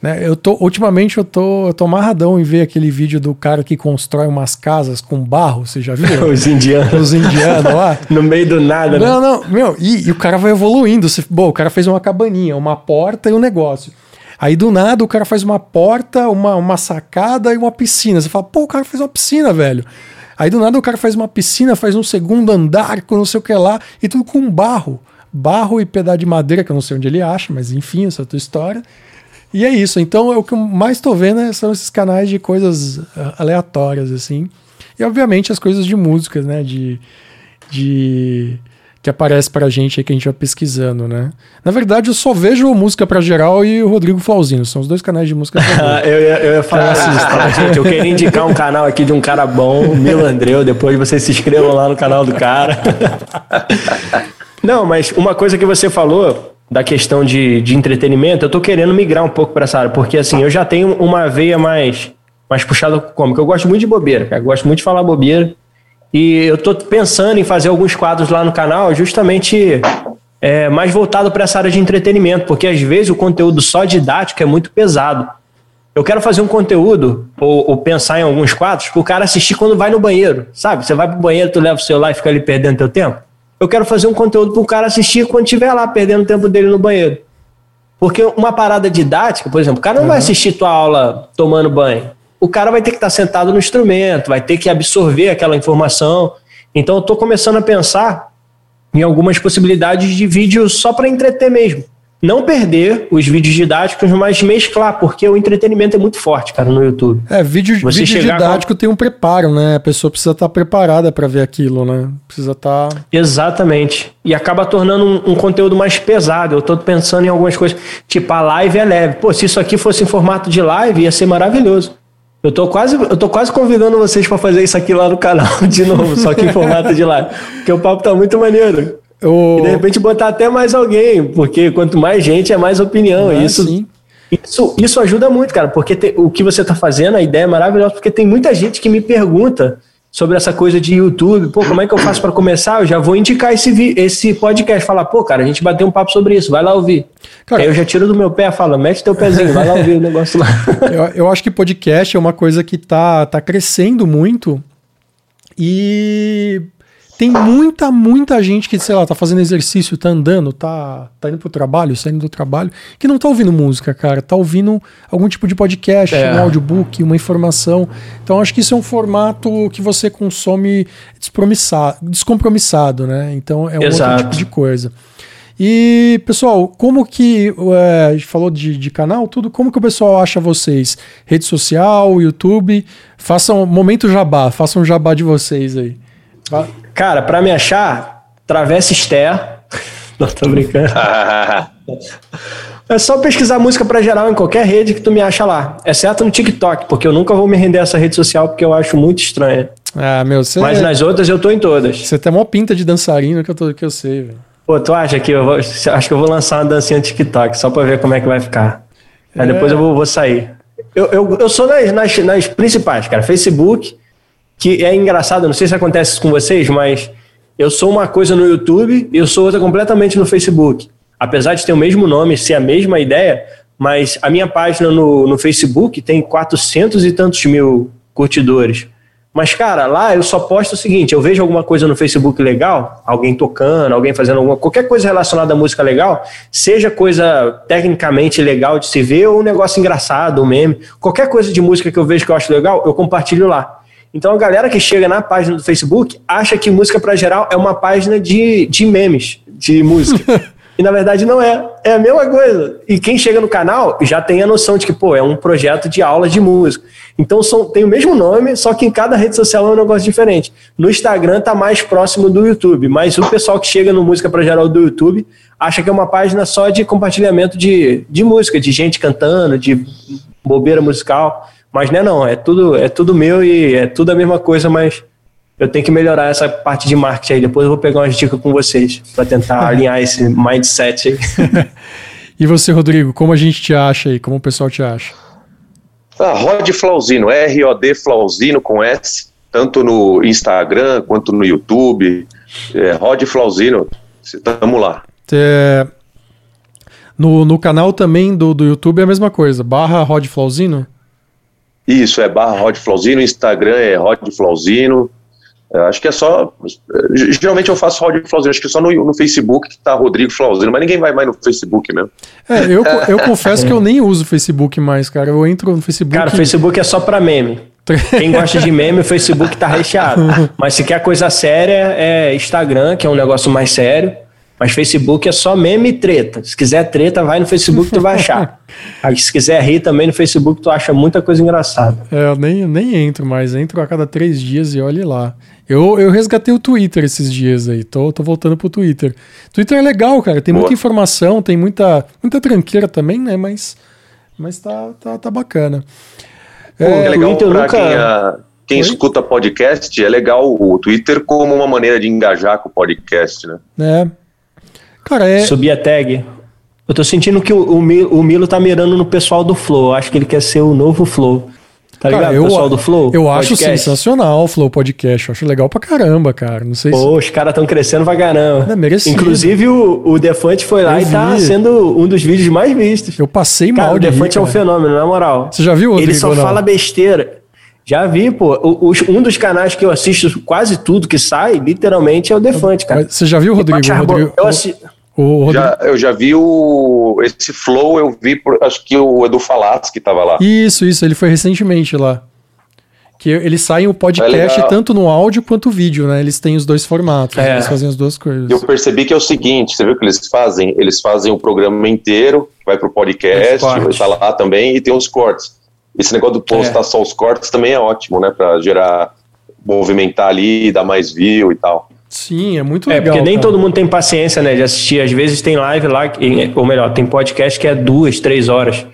Né? Eu tô, ultimamente eu tô, eu tô amarradão em ver aquele vídeo do cara que constrói umas casas com barro, você já viu? Os indianos. Os indianos lá. no meio do nada, né? Não, não, meu, e, e o cara vai evoluindo. Você, bom, o cara fez uma cabaninha, uma porta e um negócio. Aí do nada o cara faz uma porta, uma, uma sacada e uma piscina. Você fala, pô, o cara fez uma piscina, velho. Aí do nada o cara faz uma piscina, faz um segundo andar com não sei o que lá, e tudo com barro. Barro e pedaço de madeira, que eu não sei onde ele acha, mas enfim, essa é outra história. E é isso. Então, é o que eu mais tô vendo né, são esses canais de coisas ah, aleatórias, assim. E, obviamente, as coisas de músicas, né? De. de que aparece pra gente aí que a gente vai pesquisando, né? Na verdade, eu só vejo música pra geral e o Rodrigo Flauzino. São os dois canais de música eu, ia, eu ia falar assim, tá, gente, eu queria indicar um canal aqui de um cara bom, Mil Andreu, depois vocês se inscrevam lá no canal do cara. Não, mas uma coisa que você falou da questão de, de entretenimento, eu tô querendo migrar um pouco para essa área, porque assim, eu já tenho uma veia mais, mais puxada cômica. Eu gosto muito de bobeira, cara. Eu gosto muito de falar bobeira. E eu tô pensando em fazer alguns quadros lá no canal, justamente é, mais voltado para essa área de entretenimento, porque às vezes o conteúdo só didático é muito pesado. Eu quero fazer um conteúdo, ou, ou pensar em alguns quadros, para o cara assistir quando vai no banheiro, sabe? Você vai pro banheiro, tu leva o celular e fica ali perdendo teu tempo eu quero fazer um conteúdo para o cara assistir quando estiver lá perdendo o tempo dele no banheiro. Porque uma parada didática, por exemplo, o cara não uhum. vai assistir tua aula tomando banho. O cara vai ter que estar sentado no instrumento, vai ter que absorver aquela informação. Então eu estou começando a pensar em algumas possibilidades de vídeo só para entreter mesmo. Não perder os vídeos didáticos, mas mesclar, porque o entretenimento é muito forte, cara, no YouTube. É, vídeo, Você vídeo didático tem um preparo, né? A pessoa precisa estar tá preparada para ver aquilo, né? Precisa estar. Tá... Exatamente. E acaba tornando um, um, conteúdo mais pesado. Eu tô pensando em algumas coisas. Tipo, a live é leve. Pô, se isso aqui fosse em formato de live, ia ser maravilhoso. Eu tô quase, eu tô quase convidando vocês para fazer isso aqui lá no canal de novo, só que em formato de live. Porque o papo tá muito maneiro. E de repente botar até mais alguém, porque quanto mais gente é mais opinião. Ah, isso, isso, isso ajuda muito, cara, porque te, o que você está fazendo, a ideia é maravilhosa, porque tem muita gente que me pergunta sobre essa coisa de YouTube, pô, como é que eu faço para começar? Eu já vou indicar esse, esse podcast, falar, pô, cara, a gente bateu um papo sobre isso, vai lá ouvir. Cara, Aí eu já tiro do meu pé, fala, mete teu pezinho, vai lá ouvir o negócio lá. eu, eu acho que podcast é uma coisa que tá, tá crescendo muito e tem muita, muita gente que, sei lá, tá fazendo exercício, tá andando, tá, tá indo pro trabalho, saindo do trabalho, que não tá ouvindo música, cara. Tá ouvindo algum tipo de podcast, é. um audiobook, uma informação. Então acho que isso é um formato que você consome descompromissado, né? Então é um Exato. outro tipo de coisa. E, pessoal, como que. É, a gente falou de, de, canal, tudo. Como que o pessoal acha vocês? Rede social, YouTube? Façam. Momento jabá, façam um jabá de vocês aí. Cara, para me achar, Travessa Esther. Não, tô brincando. é só pesquisar música para geral em qualquer rede que tu me acha lá. Exceto no TikTok, porque eu nunca vou me render a essa rede social porque eu acho muito estranha. Ah, meu, você... Mas nas outras eu tô em todas. Você tem uma pinta de dançarino que eu, tô, que eu sei, velho. Pô, tu acha que eu vou. Acho que eu vou lançar uma dancinha no TikTok, só pra ver como é que vai ficar. Aí é. depois eu vou, vou sair. Eu, eu, eu sou nas, nas, nas principais, cara. Facebook, que é engraçado, não sei se acontece com vocês, mas eu sou uma coisa no YouTube e eu sou outra completamente no Facebook. Apesar de ter o mesmo nome, ser a mesma ideia, mas a minha página no, no Facebook tem 400 e tantos mil curtidores. Mas, cara, lá eu só posto o seguinte: eu vejo alguma coisa no Facebook legal, alguém tocando, alguém fazendo alguma qualquer coisa relacionada à música legal, seja coisa tecnicamente legal de se ver ou um negócio engraçado, um meme, qualquer coisa de música que eu vejo que eu acho legal, eu compartilho lá. Então a galera que chega na página do Facebook acha que Música para Geral é uma página de, de memes, de música. e na verdade não é. É a mesma coisa. E quem chega no canal já tem a noção de que, pô, é um projeto de aula de música. Então são, tem o mesmo nome, só que em cada rede social é um negócio diferente. No Instagram tá mais próximo do YouTube, mas o pessoal que chega no Música para Geral do YouTube acha que é uma página só de compartilhamento de, de música, de gente cantando, de bobeira musical. Mas não é não, é tudo, é tudo meu e é tudo a mesma coisa, mas eu tenho que melhorar essa parte de marketing aí. Depois eu vou pegar umas dicas com vocês para tentar alinhar esse mindset aí. e você, Rodrigo, como a gente te acha aí? Como o pessoal te acha? Ah, Rod Flauzino, R-O-D Flauzino com S, tanto no Instagram quanto no YouTube. É, Rod Flauzino, tamo lá. É, no, no canal também do, do YouTube é a mesma coisa, barra Rod Flauzino? Isso, é barra Rod Flauzino, Instagram é Rod Flauzino. acho que é só. Geralmente eu faço Rod Flauzino, acho que só no, no Facebook que tá Rodrigo Flauzino, mas ninguém vai mais no Facebook mesmo. É, eu, eu confesso que eu nem uso o Facebook mais, cara. Eu entro no Facebook. Cara, o Facebook é só pra meme. Quem gosta de meme, o Facebook tá recheado. Mas se quer coisa séria, é Instagram, que é um negócio mais sério. Mas Facebook é só meme e treta. Se quiser treta, vai no Facebook tu vai achar. Aí, se quiser rir também no Facebook, tu acha muita coisa engraçada. É, eu nem, nem entro mais, entro a cada três dias e olhe lá. Eu, eu resgatei o Twitter esses dias aí, tô, tô voltando pro Twitter. Twitter é legal, cara, tem Boa. muita informação, tem muita, muita tranqueira também, né? Mas, mas tá, tá, tá bacana. Pô, é, é legal pra nunca... quem, a, quem escuta podcast, é legal o Twitter como uma maneira de engajar com o podcast, né? É, Cara, é... Subir a tag. Eu tô sentindo que o, o, o Milo tá mirando no pessoal do Flow. Acho que ele quer ser o novo Flow. Tá cara, ligado? Eu, pessoal do Flow? Eu podcast. acho sensacional o Flow Podcast. Eu acho legal pra caramba, cara. Não sei Pô, se... os caras estão crescendo pra caramba. É merecido. Inclusive, o, o Defante foi lá eu e vi. tá sendo um dos vídeos mais vistos. Eu passei cara, mal o Defante é um fenômeno, na moral. Você já viu, Rodrigo, Ele só fala besteira. Já vi, pô. O, o, um dos canais que eu assisto quase tudo que sai, literalmente, é o Defante, cara. Você já viu, Rodrigo? Rodrigo... Eu assisto. O já, eu já vi o. Esse flow, eu vi, por, acho que o Edu Falaschi que estava lá. Isso, isso, ele foi recentemente lá. Que eles saem o podcast É tanto no áudio quanto vídeo, né? Eles têm os dois formatos, É. eles fazem as duas coisas. Eu percebi que é o seguinte, você viu o que eles fazem? Eles fazem o programa inteiro, vai pro podcast, estar lá também, e tem os cortes. Esse negócio do postar só os cortes também é ótimo, né? Pra gerar, movimentar ali, dar mais view e tal. Sim, é muito É, legal. porque nem cara. todo mundo tem paciência, né, de assistir. Às vezes tem live lá, ou melhor, tem podcast que é duas, três horas.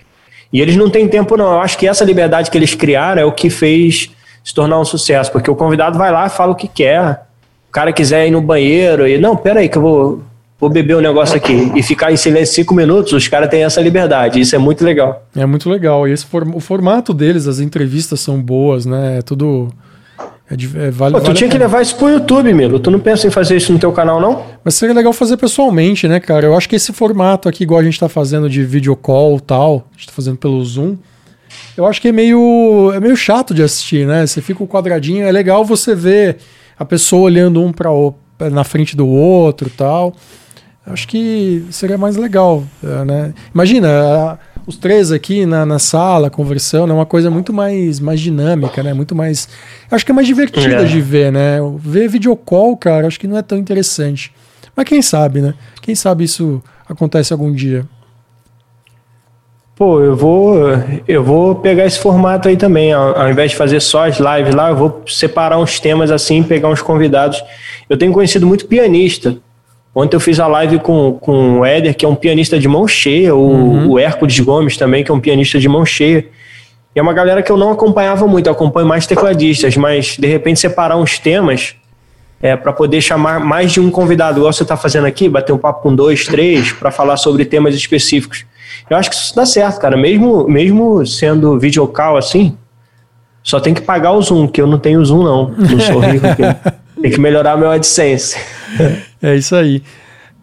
E eles não têm tempo, não. Eu acho que essa liberdade que eles criaram é o que fez se tornar um sucesso. Porque o convidado vai lá, fala o que quer. O cara quiser ir no banheiro e, não, peraí, que eu vou, vou beber um negócio aqui. E ficar em silêncio cinco minutos, os caras têm essa liberdade. Isso é muito legal. É muito legal. E esse form- o formato deles, as entrevistas são boas, né? É tudo. É, de- é, vale, Pô, tu vale tinha que levar isso pro YouTube, Milo. Tu não pensa em fazer isso no teu canal, não? Mas seria legal fazer pessoalmente, né, cara? Eu acho que esse formato aqui, igual a gente tá fazendo de video call e tal, a gente tá fazendo pelo Zoom, eu acho que é meio, é meio chato de assistir, né? Você fica o quadradinho, é legal você ver a pessoa olhando um para na frente do outro e tal. Eu Acho que seria mais legal, é, né? Imagina, a- os três aqui na, na sala conversando, é uma coisa muito mais, mais dinâmica, né? Muito mais. Acho que é mais divertida É. de ver, né? Ver videocall, cara, acho que não é tão interessante. Mas quem sabe, né? Quem sabe isso acontece algum dia. Pô, eu vou, eu vou pegar esse formato aí também. Ao, ao invés de fazer só as lives lá, eu vou separar uns temas assim, pegar uns convidados. Eu tenho conhecido muito pianista. Ontem eu fiz a live com, com o Éder, que é um pianista de mão cheia, o, o Hércules Gomes também, que é um pianista de mão cheia. E é uma galera que eu não acompanhava muito, eu acompanho mais tecladistas, mas de repente separar uns temas é, para poder chamar mais de um convidado, igual você está fazendo aqui, bater um papo com dois, três, para falar sobre temas específicos. Eu acho que isso dá certo, cara. Mesmo, mesmo sendo videocall assim, só tem que pagar o Zoom, que eu não tenho Zoom, não. Não sou rico aqui. Tem que melhorar meu AdSense. É isso aí.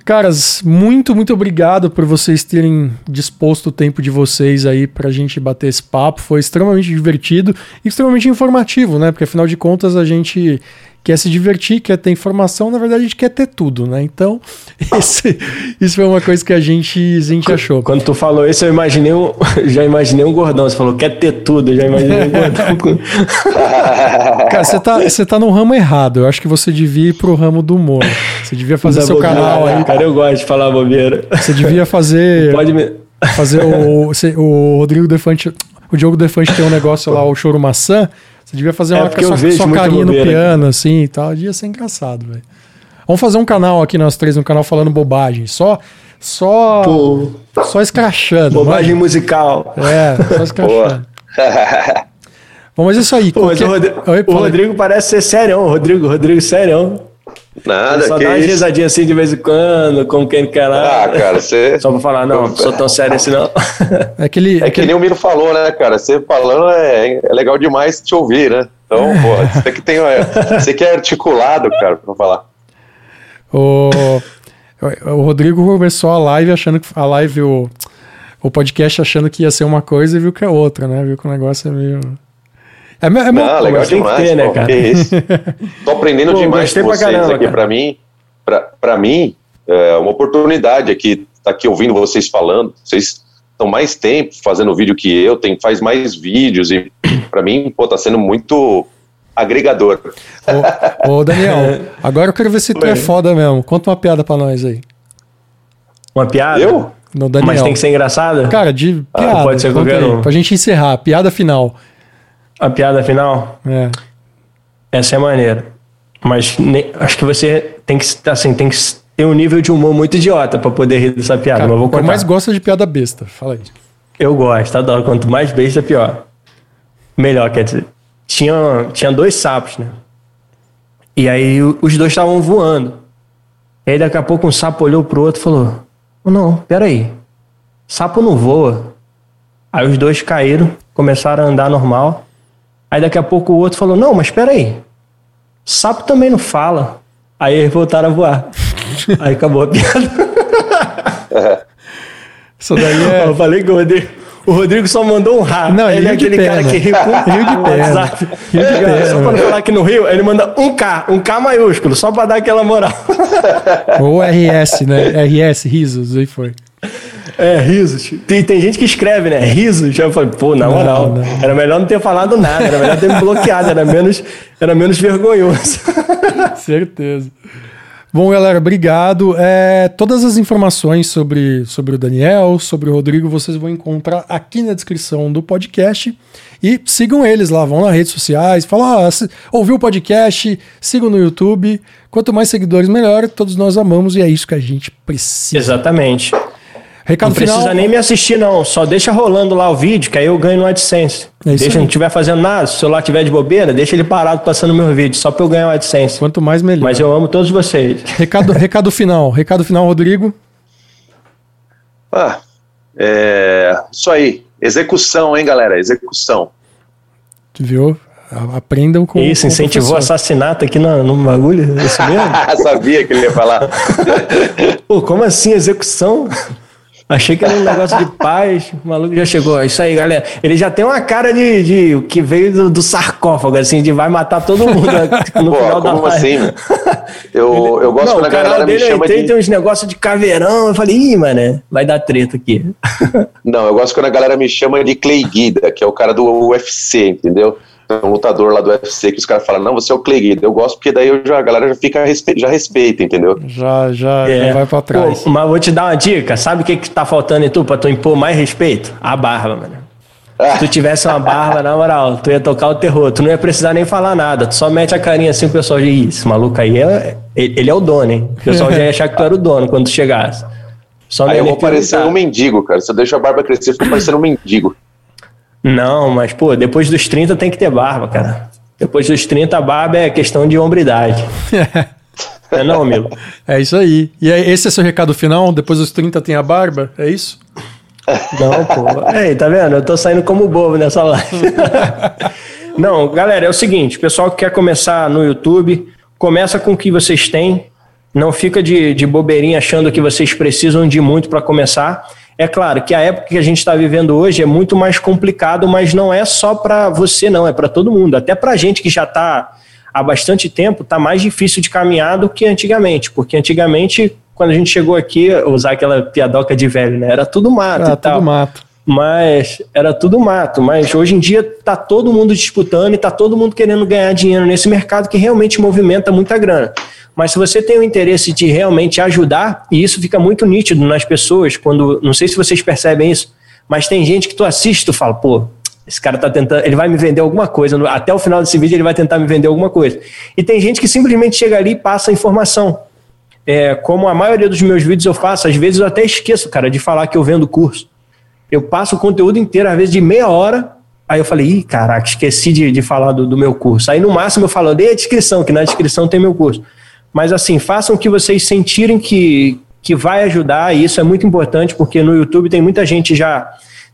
Caras, muito, muito obrigado por vocês terem disposto o tempo de vocês aí pra gente bater esse papo. Foi extremamente divertido e extremamente informativo, né? Porque afinal de contas a gente quer se divertir, quer ter informação, na verdade a gente quer ter tudo, né? Então, esse, isso foi uma coisa que a gente, a gente achou. Quando tu falou isso, eu imaginei um, já imaginei um gordão. Você falou, quer ter tudo. Eu já imaginei um gordão. Cara, você tá, você tá no ramo errado. Eu acho que você devia ir pro ramo do humor. Você devia fazer Da seu bobeira, canal aí. Cara, eu gosto de falar bobeira. Você devia fazer. Pode me... fazer o, o Rodrigo Defante, o Diogo Defante tem um negócio lá, o Choro Maçã. Você devia fazer É, uma vejo sua muita carinha no piano, assim e tal. Ia ser engraçado, velho. Vamos fazer um canal aqui, nós três, um canal falando bobagem. Só. Só. Pô, Só escrachando. bobagem musical. É, só escrachando. Bom, mas é isso aí. Pô, mas o, qualquer- Rodrigo, Oi, o. Rodrigo parece ser sério, Rodrigo, Rodrigo sério. Nada, Só que dá uma risadinha assim de vez em quando, como quem quer Ah, lá. cara, você... Só pra falar, não, não sou tão sério assim não. É aquele. É que aquele- nem o Miro falou, né, cara? Você falando é, é legal demais te ouvir, né? Então, porra, você que tem. é, Você que é articulado, cara, pra falar. O, o Rodrigo começou a live achando que a live, o, o podcast achando que ia ser uma coisa e viu que é outra, né? Viu que o negócio é meio. É, me- é Não, mo- legal mas tem que demais, ter, né, pô, cara? que isso. Tô aprendendo Pô, demais gostei com pra vocês caramba, aqui. Pra mim, pra, pra mim, é uma oportunidade aqui, tá aqui ouvindo vocês falando. Vocês estão mais tempo fazendo vídeo que eu, tem, faz mais vídeos e pra mim, pô, tá sendo muito agregador. Ô, ô, Daniel, agora eu quero ver se tu é foda mesmo. Conta uma piada pra nós aí. Uma piada? Eu? No Daniel. Mas tem que ser engraçada? Cara, de Ah, piada. pode ser qualquer um. Pra gente encerrar. Piada final. A piada final? É. Essa é maneira. Mas ne- acho que você tem que, assim, tem que ter um nível de humor muito idiota pra poder rir dessa piada. Cara, mas vou que eu contar. mais gosto de piada besta. Fala aí. Eu gosto, adoro. Quanto mais besta, pior. Melhor, quer dizer. Tinha, tinha dois sapos, né? E aí os dois estavam voando. E aí daqui a pouco um sapo olhou pro outro e falou: "Oh, Não, peraí. Sapo não voa. Aí os dois caíram, começaram a andar normal. Aí daqui a pouco o outro falou: Não, mas peraí. Sapo também não fala. Aí eles voltaram a voar. aí acabou a piada. Isso daí é. Eu falei que o Rodrigo, o Rodrigo só mandou um rá. Não, ele é aquele cara que riu com Riu de. WhatsApp. Riu de pena. Só pra não falar que no Rio, ele manda um K, um K maiúsculo, só pra dar aquela moral. Ou RS, né? RS, risos, aí foi. É, risos. Tem, tem gente que escreve, né? Risos. Já falei, pô, na moral, não, não. era melhor não ter falado nada, era melhor ter me bloqueado, era menos, era menos vergonhoso. Certeza. Bom, galera, obrigado. É, todas as informações sobre, sobre o Daniel, sobre o Rodrigo, vocês vão encontrar aqui na descrição do podcast. E sigam eles lá, vão nas redes sociais, falam, ah, ouviu o podcast, sigam no YouTube. Quanto mais seguidores, melhor. Todos nós amamos e é isso que a gente precisa. Exatamente. Recado não final. precisa nem me assistir, não. Só deixa rolando lá o vídeo, que aí eu ganho no AdSense. É deixa, não estiver fazendo nada, se o celular estiver de bobeira, deixa ele parado passando meu vídeo, só para eu ganhar o AdSense. Quanto mais, melhor. Mas eu amo todos vocês. Recado, recado final. Recado final, Rodrigo. Ah, é... Isso aí. Execução, hein, galera? Execução. Viu? Aprendam com Isso, com incentivou assassinato aqui no, no bagulho, isso mesmo? Sabia que ele ia falar. Pô, como assim execução? Achei que era um negócio de paz. O maluco já chegou. Isso aí, galera. Ele já tem uma cara de, de que veio do, do, sarcófago, assim, de vai matar todo mundo no Pô, final da assim, Eu, eu gosto não, quando a galera me chama tem, de... tem uns negócios de caveirão. Eu falei, ih, mano, vai dar treta aqui. Não, eu gosto quando a galera me chama de Clay Guida, que é o cara do UFC, entendeu? Um lutador lá do UFC que os caras falam, não, você é o Clay Guida. Eu gosto porque daí eu já, a galera já fica já respeita, entendeu? Já, já, é. já vai pra trás. Pô, mas vou te dar uma dica. Sabe o que, que tá faltando em tu pra tu impor mais respeito? A barba, mano. Se tu tivesse uma barba, na moral, tu ia tocar o terror, tu não ia precisar nem falar nada, tu só mete a carinha assim, o pessoal diz, esse maluco aí, é, ele é o dono, hein? O pessoal já ia achar que tu era o dono quando tu chegasse. Só aí eu vou parecer um mendigo, cara. Se eu deixo a barba crescer, fica parecendo um mendigo. Não, mas, pô, depois dos 30 tem que ter barba, cara. Depois dos 30, a barba é questão de hombridade. é não, amigo? É isso aí. E aí, esse é seu recado final? Depois dos 30 tem a barba? É isso? Não, pô. Ei, tá vendo? Eu tô saindo como bobo nessa live. não, galera, é o seguinte: pessoal que quer começar no YouTube, começa com o que vocês têm. Não fica de, de bobeirinha achando que vocês precisam de muito para começar. É claro que a época que a gente está vivendo hoje é muito mais complicado, mas não é só para você, não, é para todo mundo. Até para a gente que já está há bastante tempo, está mais difícil de caminhar do que antigamente, porque antigamente, quando a gente chegou aqui, usar aquela piadoca de velho, né? Era tudo mato era e tal. tudo mato. Mas era tudo mato. Mas hoje em dia está todo mundo disputando e está todo mundo querendo ganhar dinheiro nesse mercado que realmente movimenta muita grana. Mas se você tem o interesse de realmente ajudar, e isso fica muito nítido nas pessoas, quando. Não sei se vocês percebem isso, mas tem gente que tu assiste tu fala, pô, esse cara tá tentando, ele vai me vender alguma coisa, até o final desse vídeo ele vai tentar me vender alguma coisa. E tem gente que simplesmente chega ali e passa a informação. É, como a maioria dos meus vídeos eu faço, às vezes eu até esqueço, cara, de falar que eu vendo curso. Eu passo o conteúdo inteiro, às vezes de meia hora, aí eu falei, ih, caraca, esqueci de, de falar do, do meu curso. Aí no máximo eu falo, dei a descrição, que na descrição tem meu curso. Mas assim, façam o que vocês sentirem que, que vai ajudar, e isso é muito importante, porque no YouTube tem muita gente já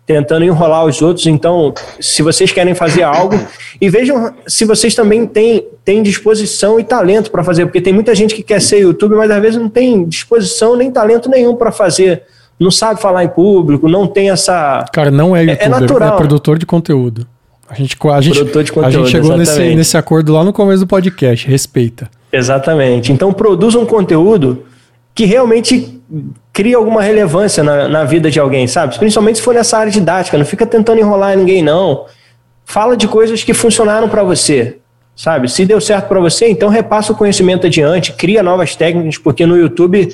tentando enrolar os outros. Então, se vocês querem fazer algo, e vejam se vocês também têm, têm disposição e talento para fazer, porque tem muita gente que quer ser YouTube, mas às vezes não tem disposição nem talento nenhum para fazer. Não sabe falar em público, não tem essa. Cara, não é youtuber, é, é, natural. é produtor de conteúdo. A gente, a gente, conteúdo, a gente chegou nesse, nesse acordo lá no começo do podcast. Respeita. Exatamente. Então produza um conteúdo que realmente crie alguma relevância na, na vida de alguém, sabe? Principalmente se for nessa área didática. Não fica tentando enrolar ninguém, não. Fala de coisas que funcionaram para você, sabe? Se deu certo para você, então repassa o conhecimento adiante, cria novas técnicas, porque no YouTube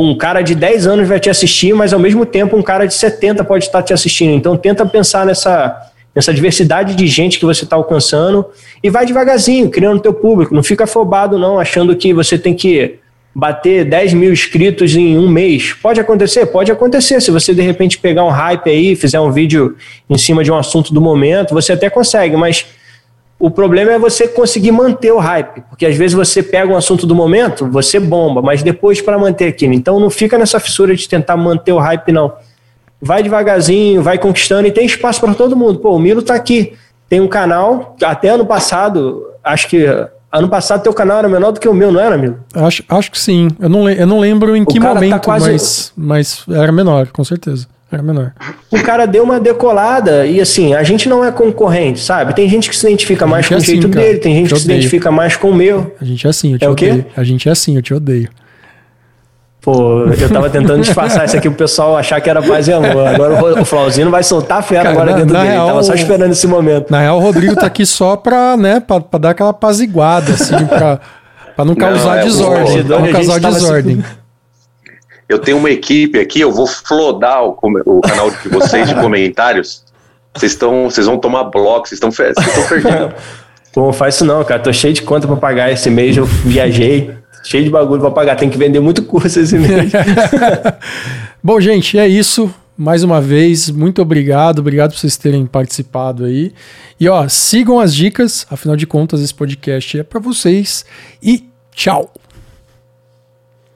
um cara de 10 anos vai te assistir, mas ao mesmo tempo um cara de 70 pode estar te assistindo. Então tenta pensar nessa nessa diversidade de gente que você está alcançando e vai devagarzinho, criando teu público. Não fica afobado, não, achando que você tem que bater 10 mil inscritos em um mês. Pode acontecer? Pode acontecer. Se você de repente pegar um hype aí, fizer um vídeo em cima de um assunto do momento, você até consegue, mas o problema é você conseguir manter o hype, porque às vezes você pega um assunto do momento, você bomba, mas depois para manter aquilo. Então não fica nessa fissura de tentar manter o hype, não vai devagarzinho, vai conquistando e tem espaço para todo mundo. Pô, o Milo tá aqui. Tem um canal, até ano passado, acho que ano passado teu canal era menor do que o meu, não era, Milo? Acho, acho que sim. Eu não, eu não lembro em o que tá momento, tá quase... mas, mas era menor, com certeza. Era menor. O cara deu uma decolada e assim, a gente não é concorrente, sabe? Tem gente que se identifica mais com é o jeito assim, dele, tem gente que se identifica mais com o meu. A gente é assim, eu te é odeio. A gente é assim, eu te odeio. Pô, eu tava tentando disfarçar isso aqui pro pessoal achar que era paz e amor. Agora o Flauzino vai soltar a fera Cara, agora na, dentro na dele. Real, tava só esperando esse momento. Na real, o Rodrigo tá aqui só pra, né, pra, pra dar aquela apaziguada, assim, pra, pra não causar não, é, desordem. Pra não causar desordem. Assim... Eu tenho uma equipe aqui, eu vou flodar o, o canal de vocês de comentários. Vocês estão, vocês vão tomar bloco, vocês estão, perdidos. Pô, não faz isso não, cara. Tô cheio de conta pra pagar esse mês, eu viajei cheio de bagulho para pagar. Tem que vender muito curso esse mês. Bom, gente, é isso. Mais uma vez, muito obrigado. Obrigado por vocês terem participado aí. E ó, sigam as dicas. Afinal de contas, esse podcast é para vocês. E tchau.